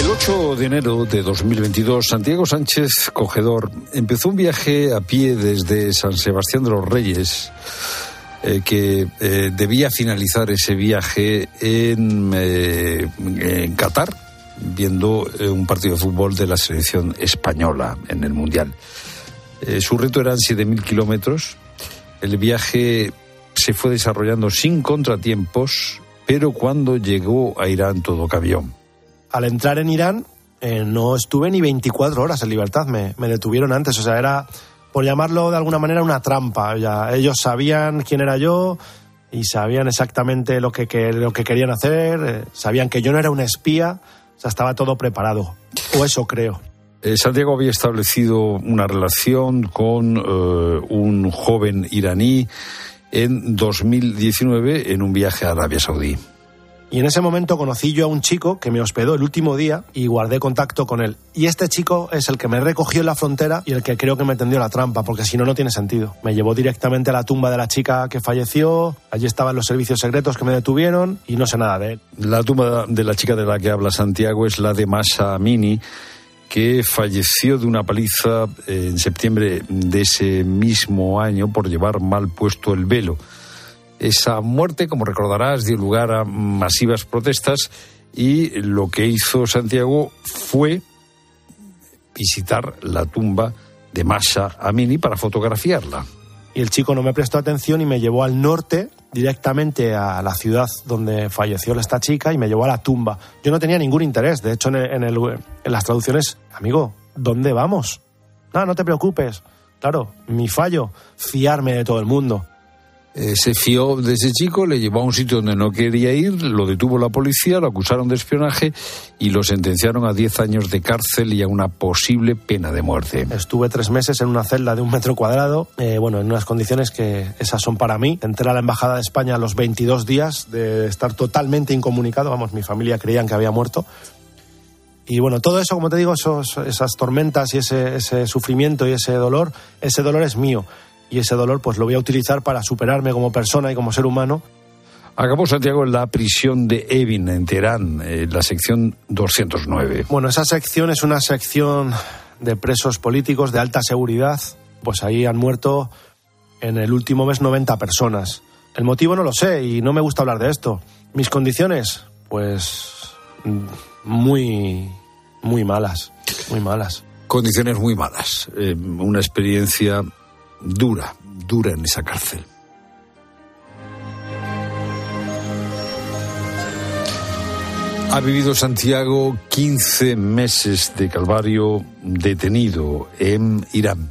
El 8 de enero de 2022, Santiago Sánchez Cogedor empezó un viaje a pie desde San Sebastián de los Reyes, eh, que eh, debía finalizar ese viaje en, eh, Qatar, viendo un partido de fútbol de la selección española en el Mundial. su reto eran 7.000 kilómetros. El viaje se fue desarrollando sin contratiempos, pero cuando llegó a Irán todo cambió al entrar en Irán eh, no estuve ni 24 horas en libertad, me, detuvieron antes, o sea, era, por llamarlo de alguna manera, una trampa. Ya, ellos sabían quién era yo y sabían exactamente lo que, lo que querían hacer, eh, sabían que yo no era un espía, o sea, estaba todo preparado, o eso creo. Eh, Santiago había establecido una relación con un joven iraní en 2019 en un viaje a Arabia Saudí. Y en ese momento conocí yo a un chico que me hospedó el último día y guardé contacto con él. Y este chico es el que me recogió en la frontera y el que creo que me tendió la trampa, porque si no, no tiene sentido. Me llevó directamente a la tumba de la chica que falleció, allí estaban los servicios secretos que me detuvieron y no sé nada de él. La tumba de la chica de la que habla Santiago es la de Masa Mini que falleció de una paliza en septiembre de ese mismo año por llevar mal puesto el velo. Esa muerte, como recordarás, dio lugar a masivas protestas y lo que hizo Santiago fue visitar la tumba de Masha Amini para fotografiarla. Y el chico no me prestó atención y me llevó al norte, directamente a la ciudad donde falleció esta chica, y me llevó a la tumba. Yo no tenía ningún interés. De hecho, en, en las traducciones, amigo, ¿dónde vamos? No, no te preocupes. Claro, mi fallo, fiarme de todo el mundo. Se fió de ese chico, le llevó a un sitio donde no quería ir, lo detuvo la policía, lo acusaron de espionaje y lo sentenciaron a 10 años de cárcel y a una posible pena de muerte. Estuve tres meses en una celda de un metro cuadrado, eh, bueno, en unas condiciones que esas son para mí. Entré a la Embajada de España a los 22 días de estar totalmente incomunicado, vamos, mi familia creían que había muerto. Y bueno, todo eso, como te digo, esas tormentas y ese sufrimiento y ese dolor, ese dolor es mío y ese dolor pues lo voy a utilizar para superarme como persona y como ser humano. Acabó Santiago en la prisión de Evin, en Teherán, en la sección 209. Bueno, esa sección es una sección de presos políticos de alta seguridad. Pues ahí han muerto en el último mes 90 personas. El motivo no lo sé y no me gusta hablar de esto. Mis condiciones, pues muy, muy malas, muy malas. Condiciones muy malas. Eh, una experiencia dura, dura en esa cárcel. Ha vivido Santiago 15 meses de calvario detenido en Irán.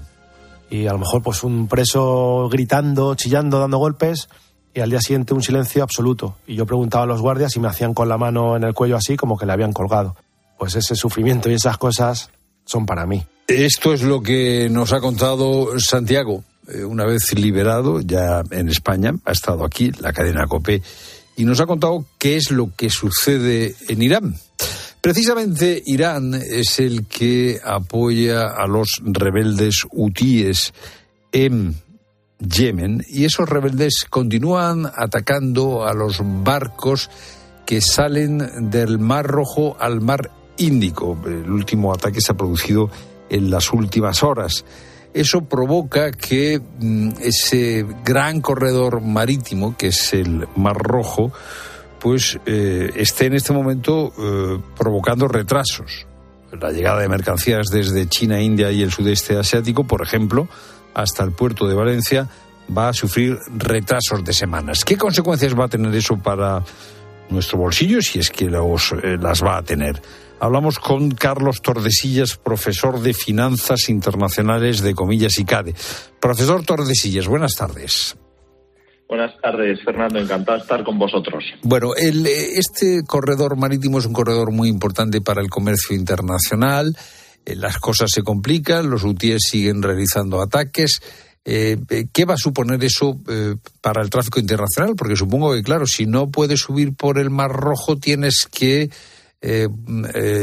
Y a lo mejor pues un preso gritando, chillando, dando golpes y al día siguiente un silencio absoluto. Y yo preguntaba a los guardias y me hacían con la mano en el cuello así como que le habían colgado. Pues ese sufrimiento y esas cosas son para mí. Esto es lo que nos ha contado Santiago. Eh, una vez liberado, ya en España, ha estado aquí, la cadena COPE, y nos ha contado qué es lo que sucede en Irán. Precisamente Irán es el que apoya a los rebeldes hutíes en Yemen y esos rebeldes continúan atacando a los barcos que salen del Mar Rojo al Mar Índico. El último ataque se ha producido en las últimas horas. Eso provoca que mm, ese gran corredor marítimo, que es el Mar Rojo, pues eh, esté en este momento eh, provocando retrasos. La llegada de mercancías desde China, India y el sudeste asiático, por ejemplo, hasta el puerto de Valencia, va a sufrir retrasos de semanas. ¿Qué consecuencias va a tener eso para nuestro bolsillo, si es que los, eh, las va a tener? Hablamos con Carlos Tordesillas, profesor de Finanzas Internacionales de Comillas y CADE. Profesor Tordesillas, buenas tardes. Buenas tardes, Fernando. Encantado de estar con vosotros. Bueno, el, eh, este corredor marítimo es un corredor muy importante para el comercio internacional. Eh, las cosas se complican, los UTIs siguen realizando ataques. Eh, ¿Qué va a suponer eso para el tráfico internacional? Porque supongo que, claro, si no puedes subir por el Mar Rojo, tienes que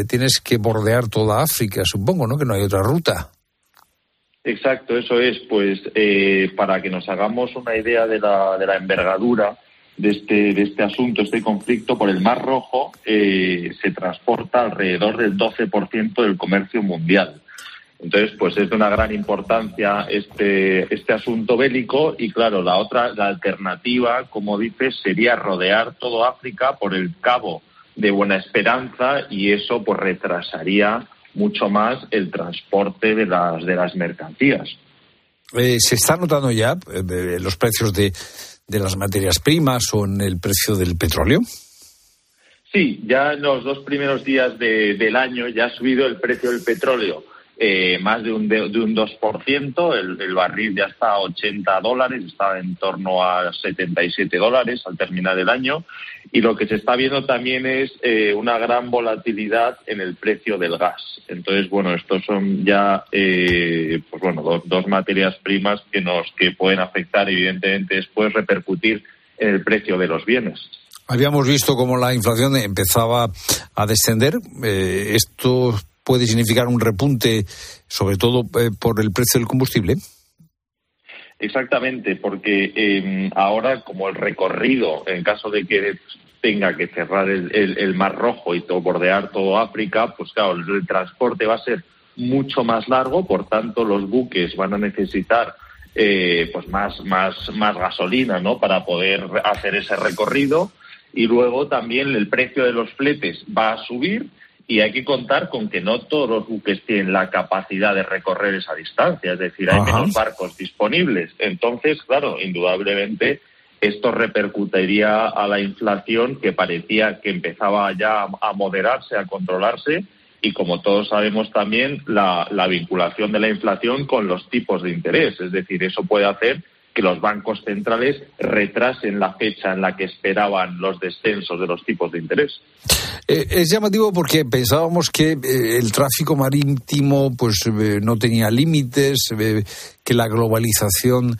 tienes que bordear toda África, supongo, ¿no? Que no hay otra ruta. Exacto, eso es, pues eh, para que nos hagamos una idea de la, de la envergadura de este, de este asunto, este conflicto, por el Mar Rojo eh, se transporta alrededor del 12% del comercio mundial. Entonces, pues es de una gran importancia este, este asunto bélico y claro, la otra, la alternativa, como dices, sería rodear todo África por el cabo de Buena Esperanza y eso pues retrasaría mucho más el transporte de las, de las mercancías. Eh, ¿Se está notando ya eh, los precios de, de las materias primas o en el precio del petróleo? Sí, ya en los dos primeros días del año ya ha subido el precio del petróleo eh, más de un, de, un 2%, el, el, barril ya está a 80 dólares, está en torno a 77 dólares al terminar el año, y lo que se está viendo también es eh, una gran volatilidad en el precio del gas. Entonces, bueno, estos son ya, eh, pues bueno, dos, dos materias primas que nos que pueden afectar, evidentemente, después repercutir en el precio de los bienes. Habíamos visto cómo la inflación empezaba a descender. Eh, ¿Esto puede significar un repunte, sobre todo eh, por el precio del combustible? Exactamente, porque eh, ahora como el recorrido, en caso de que tenga que cerrar el, Mar Rojo y todo, bordear todo África, pues claro, el, transporte va a ser mucho más largo, por tanto los buques van a necesitar eh, pues más, más, más gasolina ¿no? para poder hacer ese recorrido y luego también el precio de los fletes va a subir y hay que contar con que no todos los buques tienen la capacidad de recorrer esa distancia, es decir, hay menos barcos disponibles. Entonces, claro, indudablemente esto repercutiría a la inflación que parecía que empezaba ya a moderarse, a controlarse y como todos sabemos también la, la vinculación de la inflación con los tipos de interés, es decir, eso puede hacer que los bancos centrales retrasen la fecha en la que esperaban los descensos de los tipos de interés. Eh, es llamativo porque pensábamos que eh, el tráfico marítimo pues eh, no tenía límites, que la globalización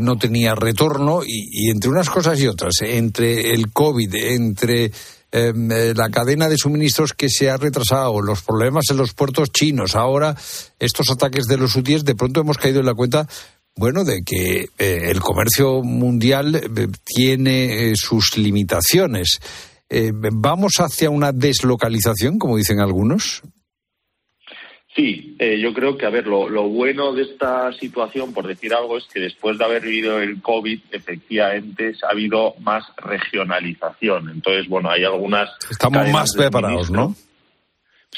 no tenía retorno y, entre unas cosas y otras, entre el COVID, entre em, la cadena de suministros que se ha retrasado, los problemas en los puertos chinos, ahora estos ataques de los UTIs, de pronto hemos caído en la cuenta bueno, de que eh, el comercio mundial eh, tiene eh, sus limitaciones. ¿Vamos hacia una deslocalización, como dicen algunos? Sí, yo creo que, a ver, lo, lo, bueno de esta situación, por decir algo, es que después de haber vivido el COVID, efectivamente ha habido más regionalización. Entonces, bueno, hay algunas. Estamos más preparados, ¿no?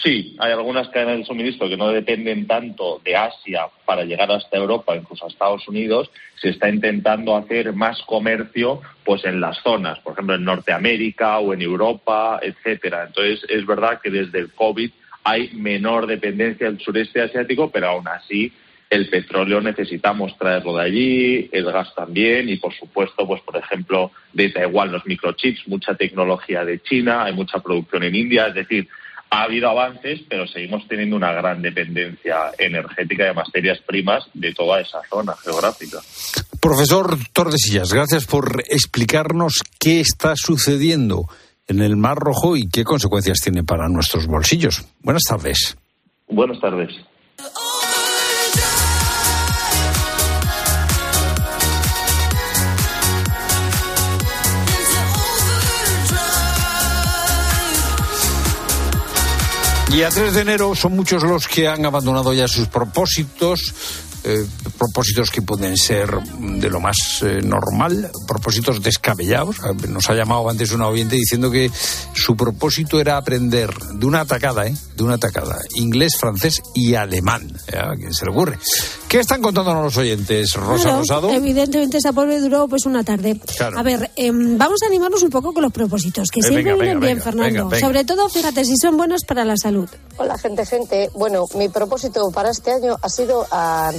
Sí, hay algunas cadenas de suministro que no dependen tanto de Asia para llegar hasta Europa, incluso a Estados Unidos. Se está intentando hacer más comercio, pues en las zonas, por ejemplo en Norteamérica o en Europa, etcétera. Entonces es verdad que desde el COVID hay menor dependencia del sureste asiático, pero aún así el petróleo necesitamos traerlo de allí, el gas también y por supuesto, pues por ejemplo de Taiwán los microchips, mucha tecnología de China, hay mucha producción en India, es decir ha habido avances, pero seguimos teniendo una gran dependencia energética de materias primas de toda esa zona geográfica. Profesor Tordesillas, gracias por explicarnos qué está sucediendo en el Mar Rojo y qué consecuencias tiene para nuestros bolsillos. Buenas tardes. Buenas tardes. Y a 3 de enero son muchos los que han abandonado ya sus propósitos, eh, propósitos que pueden ser de lo más eh, normal, propósitos descabellados. Nos ha llamado antes una oyente diciendo que su propósito era aprender de una atacada, ¿eh? De una atacada, inglés, francés y alemán. ¿A quién se le ocurre? ¿Qué están contándonos los oyentes, Rosa Claro, Rosado? Evidentemente esa pobre duró pues una tarde. Claro. A ver, em, vamos a animarnos un poco con los propósitos, que Eh, siempre venga, vienen venga, bien, venga, Fernando. venga, venga. Sobre todo, fíjate, si son buenos para la salud. Hola, gente, gente. Bueno, mi propósito para este año ha sido ah,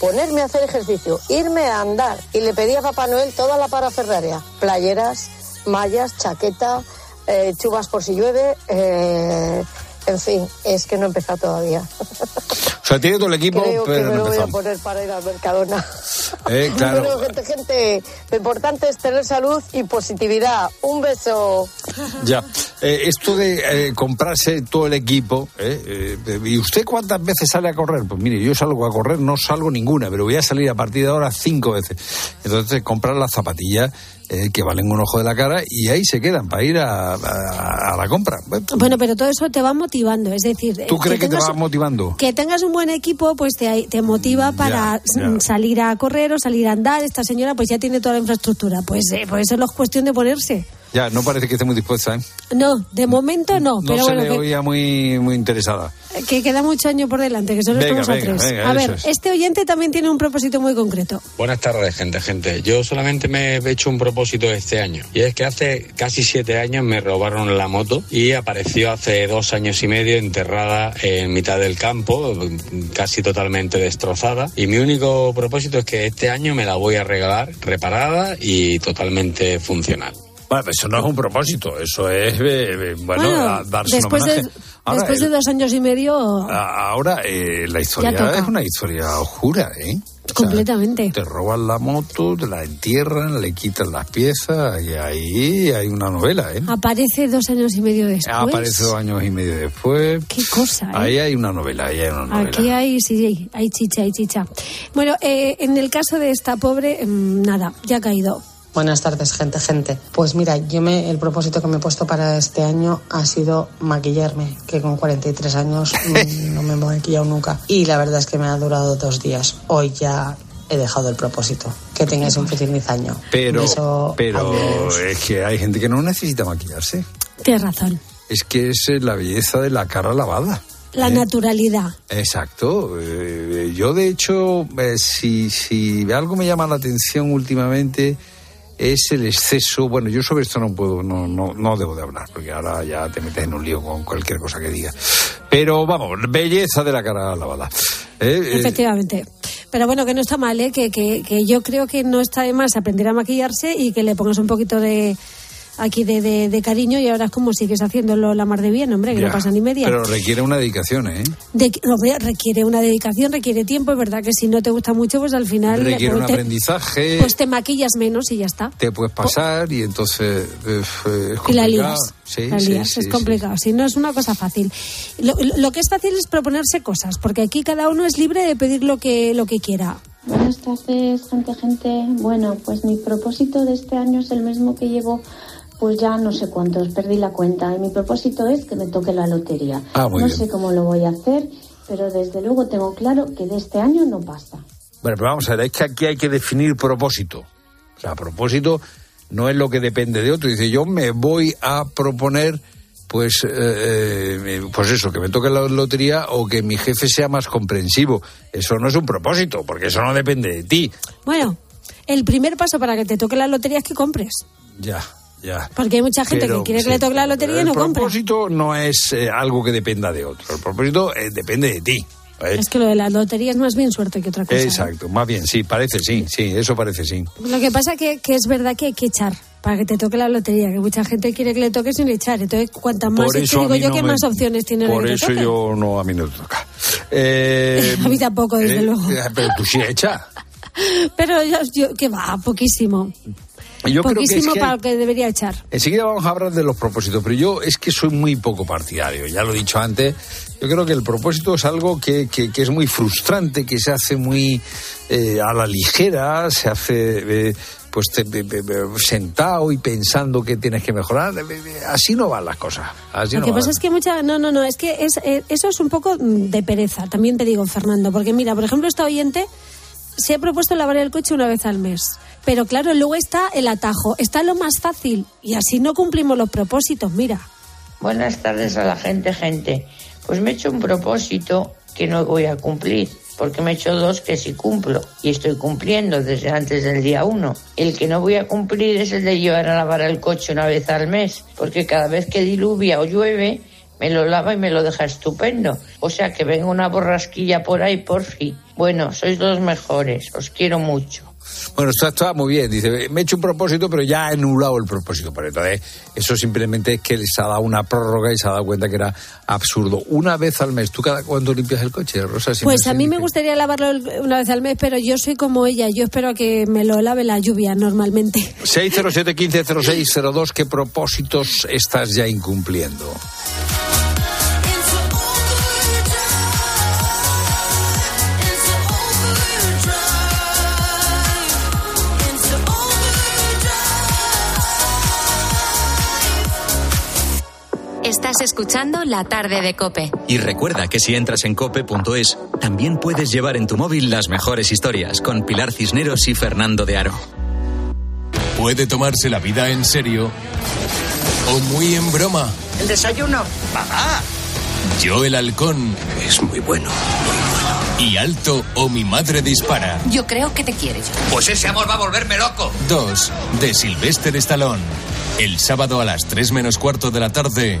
ponerme a hacer ejercicio, irme a andar y le pedí a Papá Noel toda la parafernaria, playeras, mallas, chaqueta, eh, chubas por si llueve, eh, en fin, es que no he empezado todavía. O sea, tiene todo el equipo, Creo que pero me no lo voy a poner para ir al Mercadona. Eh, claro. Bueno, gente, gente, lo importante es tener salud y positividad. Un beso. Ya, Eh, esto de eh, comprarse todo el equipo, ¿y usted cuántas veces sale a correr? Pues mire, yo salgo a correr, no salgo ninguna, pero voy a salir a partir de ahora cinco veces. Entonces, comprar las zapatillas eh, que valen un ojo de la cara y ahí se quedan para ir a, a- a la compra. Bueno, pero todo eso te va motivando, es decir, ¿Tú eh, crees que te tengas- va motivando? que tengas un buen equipo, pues te, te motiva para ya. s- salir a correr o salir a andar. Esta señora pues ya tiene toda la infraestructura. Pues, eh, pues eso es cuestión de ponerse. Ya, no parece que esté muy dispuesta, ¿eh? No, de momento no, No pero se bueno, le que- oía muy, muy interesada. que, queda mucho año por delante, que solo Venga, estamos a venga, tres. venga, a ver, es. este oyente también tiene un propósito muy concreto. Buenas tardes, gente, gente. Yo solamente me he hecho un propósito este año. Y es que hace casi siete años me robaron la moto y apareció hace dos años y medio enterrada en mitad del campo, casi totalmente destrozada. Y mi único propósito es que este año me la voy a regalar reparada y totalmente funcional. Bueno, eso no es un propósito, eso es, eh, eh, bueno, a- darse un después, de, homenaje. Ahora, después el- de dos años y medio, ahora eh, la historia es una historia oscura, ¿eh? O sea, completamente. te roban la moto, te la entierran, le quitan las piezas y ahí hay una novela, ¿eh? Aparece dos años y medio después. Aparece dos años y medio después. Qué cosa, ¿eh? Ahí hay una novela, ahí hay una novela. Aquí hay, sí, hay chicha, hay chicha. Bueno, eh, en el caso de esta pobre, mm, nada, ya ha caído. Buenas tardes, gente, gente. Pues mira, yo me, el propósito que me he puesto para este año ha sido maquillarme, que con 43 años no me he maquillado nunca. Y la verdad es que me ha durado dos días. Hoy ya he dejado el propósito. Que tengáis un feliz año. Pero, Beso, pero adiós. es que hay gente que no necesita maquillarse. Tienes razón. Es que es eh, la belleza de la cara lavada. La naturalidad. Exacto. Eh, yo, de hecho, eh, si, si algo me llama la atención últimamente es el exceso. Bueno, yo sobre esto no puedo, no, no, no debo de hablar, porque ahora ya te metes en un lío con cualquier cosa que diga. Pero vamos, belleza de la cara lavada. Eh, Efectivamente. Pero bueno, que no está mal, ¿eh? que, que, que yo creo que no está de más aprender a maquillarse y que le pongas un poquito de aquí de, de, de cariño y ahora es como sigues haciéndolo la mar de bien, hombre, que ya. no pasa ni media. Pero requiere una dedicación, ¿eh? De- hombre, requiere una dedicación, requiere tiempo, es verdad que si no te gusta mucho, pues al final Requiere un pues te, aprendizaje. pues te maquillas menos y ya está. te puedes pasar y entonces eh, es Y la complicado. lías. Sí, la lías, sí, es sí. complicado. Si no es una cosa fácil. Lo, lo que es fácil es proponerse cosas, porque aquí cada uno es libre de pedir lo que, lo que quiera. Buenas tardes, gente, gente. Bueno, pues mi propósito de este año es el mismo que llevo, pues ya no sé cuántos, perdí la cuenta. Y mi propósito es que me toque la lotería. Ah, muy no bien. sé cómo lo voy a hacer, pero desde luego tengo claro que de este año no pasa. Bueno, pero vamos a ver, es que aquí hay que definir propósito. O sea, propósito no es lo que depende de otro. Dice, yo me voy a proponer, pues, eh, eh, pues eso, que me toque la lotería o que mi jefe sea más comprensivo. Eso no es un propósito, porque eso no depende de ti. Bueno, el primer paso para que te toque la lotería es que compres. Ya, ya. Porque hay mucha gente Pero, que quiere sí, que le toque la lotería y el no compra. propósito no es eh, algo que dependa de otro. El propósito eh, depende de ti. ¿eh? Es que lo de la lotería es más bien suerte que otra cosa. ¿eh? Exacto, más bien, sí, parece, sí, sí, eso parece, sí. Lo que pasa que, que es verdad que hay que echar para que te toque la lotería, que mucha gente quiere que le toque sin echar. Entonces, cuantas más es que digo yo no que me- más opciones tiene Por que te eso toque. yo no, a mí no me toca. Eh, A mí tampoco, desde eh, luego. eh, Pero tú sí echas. Pero yo, yo- que va, poquísimo. Yo creo que es Poquísimo para lo que debería echar. Enseguida vamos a hablar de los propósitos, pero yo es que soy muy poco partidario, ya lo he dicho antes. Yo creo que el propósito es algo que, que- que es muy frustrante, que se hace muy eh, a la ligera, se hace eh, pues te- sentado y pensando que tienes que mejorar. Así no van las cosas. Así Lo no que van. pasa es que mucha. No, no, no, es que es, eh, eso es un poco mm, de pereza, también te digo, Fernando. Porque mira, por ejemplo, esta oyente se ha propuesto lavar el coche una vez al mes. Pero claro, luego está el atajo, está lo más fácil y así no cumplimos los propósitos, mira. Buenas tardes a la gente, gente. Pues me he hecho un propósito que no voy a cumplir, porque me he hecho dos que sí cumplo y estoy cumpliendo desde antes del día uno. El que no voy a cumplir es el de llevar a lavar el coche una vez al mes, porque cada vez que diluvia o llueve me lo lava y me lo deja estupendo. O sea que venga una borrasquilla por ahí por fin. Bueno, sois los mejores, os quiero mucho. Bueno, esto está muy bien. Dice, me he hecho un propósito, pero ya he anulado el propósito. Pero entonces, eso simplemente es que les ha dado una prórroga y se ha dado cuenta que era absurdo. Una vez al mes, ¿tú cada cuándo limpias el coche, Rosa? Si Pues no a mí me gustaría lavarlo una vez al mes, pero yo soy como ella. Yo espero a que me lo lave la lluvia normalmente. 607 150602 ¿qué propósitos estás ya incumpliendo? Estás escuchando La tarde de Cope. Y recuerda que si entras en cope.es, también puedes llevar en tu móvil las mejores historias con Pilar Cisneros y Fernando de Aro. Puede tomarse la vida en serio o muy en broma. ¿El desayuno? ¡Papá! Yo el halcón. Es muy bueno. Y alto o mi madre dispara. Yo creo que te quiere ya. Pues ese amor va a volverme loco. 2. De Sylvester Stallone. El sábado a las 3 menos cuarto de la tarde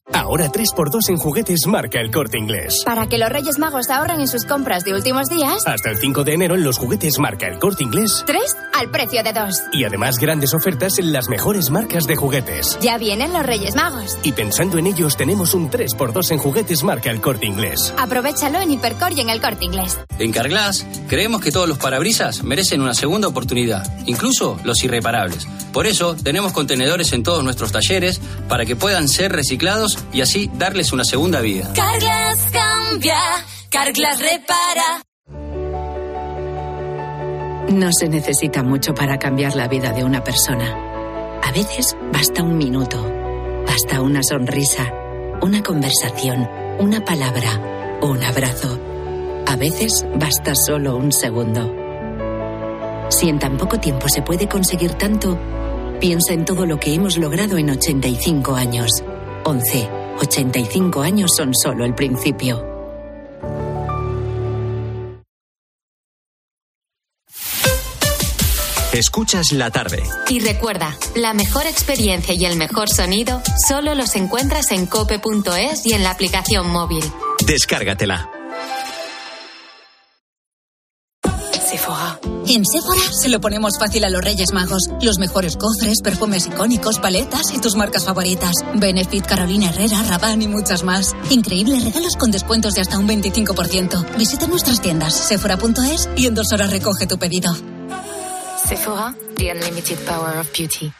Ahora 3x2 en juguetes marca el corte inglés. Para que los Reyes Magos ahorren en sus compras de últimos días, Hasta el 5 de enero en los juguetes marca el corte inglés. 3 al precio de 2. Y además grandes ofertas en las mejores marcas de juguetes. Ya vienen los Reyes Magos. Y pensando en ellos, tenemos un 3x2 en juguetes marca el corte inglés. Aprovechalo en Hipercor y en el corte inglés. En Carglass creemos que todos los parabrisas merecen una segunda oportunidad, incluso los irreparables. Por eso tenemos contenedores en todos nuestros talleres para que puedan ser reciclados y así darles una segunda vida. Carglass cambia, Carglass repara. No se necesita mucho para cambiar la vida de una persona. A veces basta un minuto, basta una sonrisa, una conversación, una palabra, un abrazo. A veces basta solo un segundo. Si en tan poco tiempo se puede conseguir tanto, piensa en todo lo que hemos logrado en 85 años. 11. 85 años son solo el principio. Escuchas la tarde. Y recuerda, la mejor experiencia y el mejor sonido solo los encuentras en cope.es y en la aplicación móvil. Descárgatela. En Sephora se lo ponemos fácil a los Reyes Magos. Los mejores cofres, perfumes icónicos, paletas y tus marcas favoritas. Benefit, Carolina Herrera, Rabanne y muchas más. Increíbles regalos con descuentos de hasta un 25%. Visita nuestras tiendas sephora.es y en dos horas recoge tu pedido. Sephora, the unlimited power of beauty.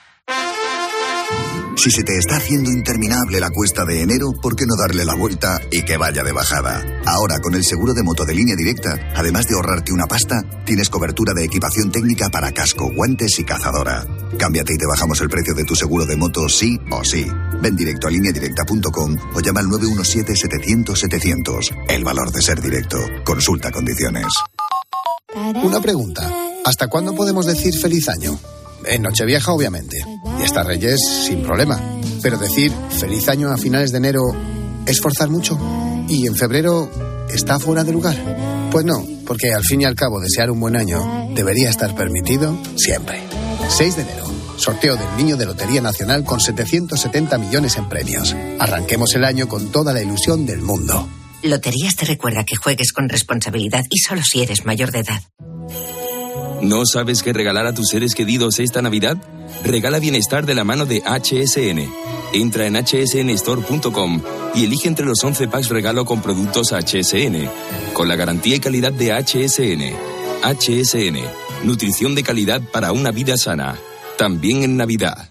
Si se te está haciendo interminable la cuesta de enero, ¿por qué no darle la vuelta y que vaya de bajada? Ahora, con el seguro de moto de línea directa, además de ahorrarte una pasta, tienes cobertura de equipación técnica para casco, guantes y cazadora. Cámbiate y te bajamos el precio de tu seguro de moto sí o sí. Ven directo a lineadirecta.com o llama al 917-700-700. El valor de ser directo. Consulta condiciones. Una pregunta. ¿Hasta cuándo podemos decir feliz año? En Nochevieja, obviamente. Y hasta Reyes, sin problema. Pero decir feliz año a finales de enero es forzar mucho. ¿Y en febrero está fuera de lugar? Pues no, porque al fin y al cabo desear un buen año debería estar permitido siempre. 6 de enero, Sorteo del Niño de Lotería Nacional con 770 millones en premios. Arranquemos el año con toda la ilusión del mundo. Loterías te recuerda que juegues con responsabilidad y solo si eres mayor de edad. ¿No sabes qué regalar a tus seres queridos esta Navidad? Regala bienestar de la mano de HSN. Entra en hsnstore.com y elige entre los 11 packs regalo con productos HSN, con la garantía y calidad de HSN. HSN, nutrición de calidad para una vida sana, también en Navidad.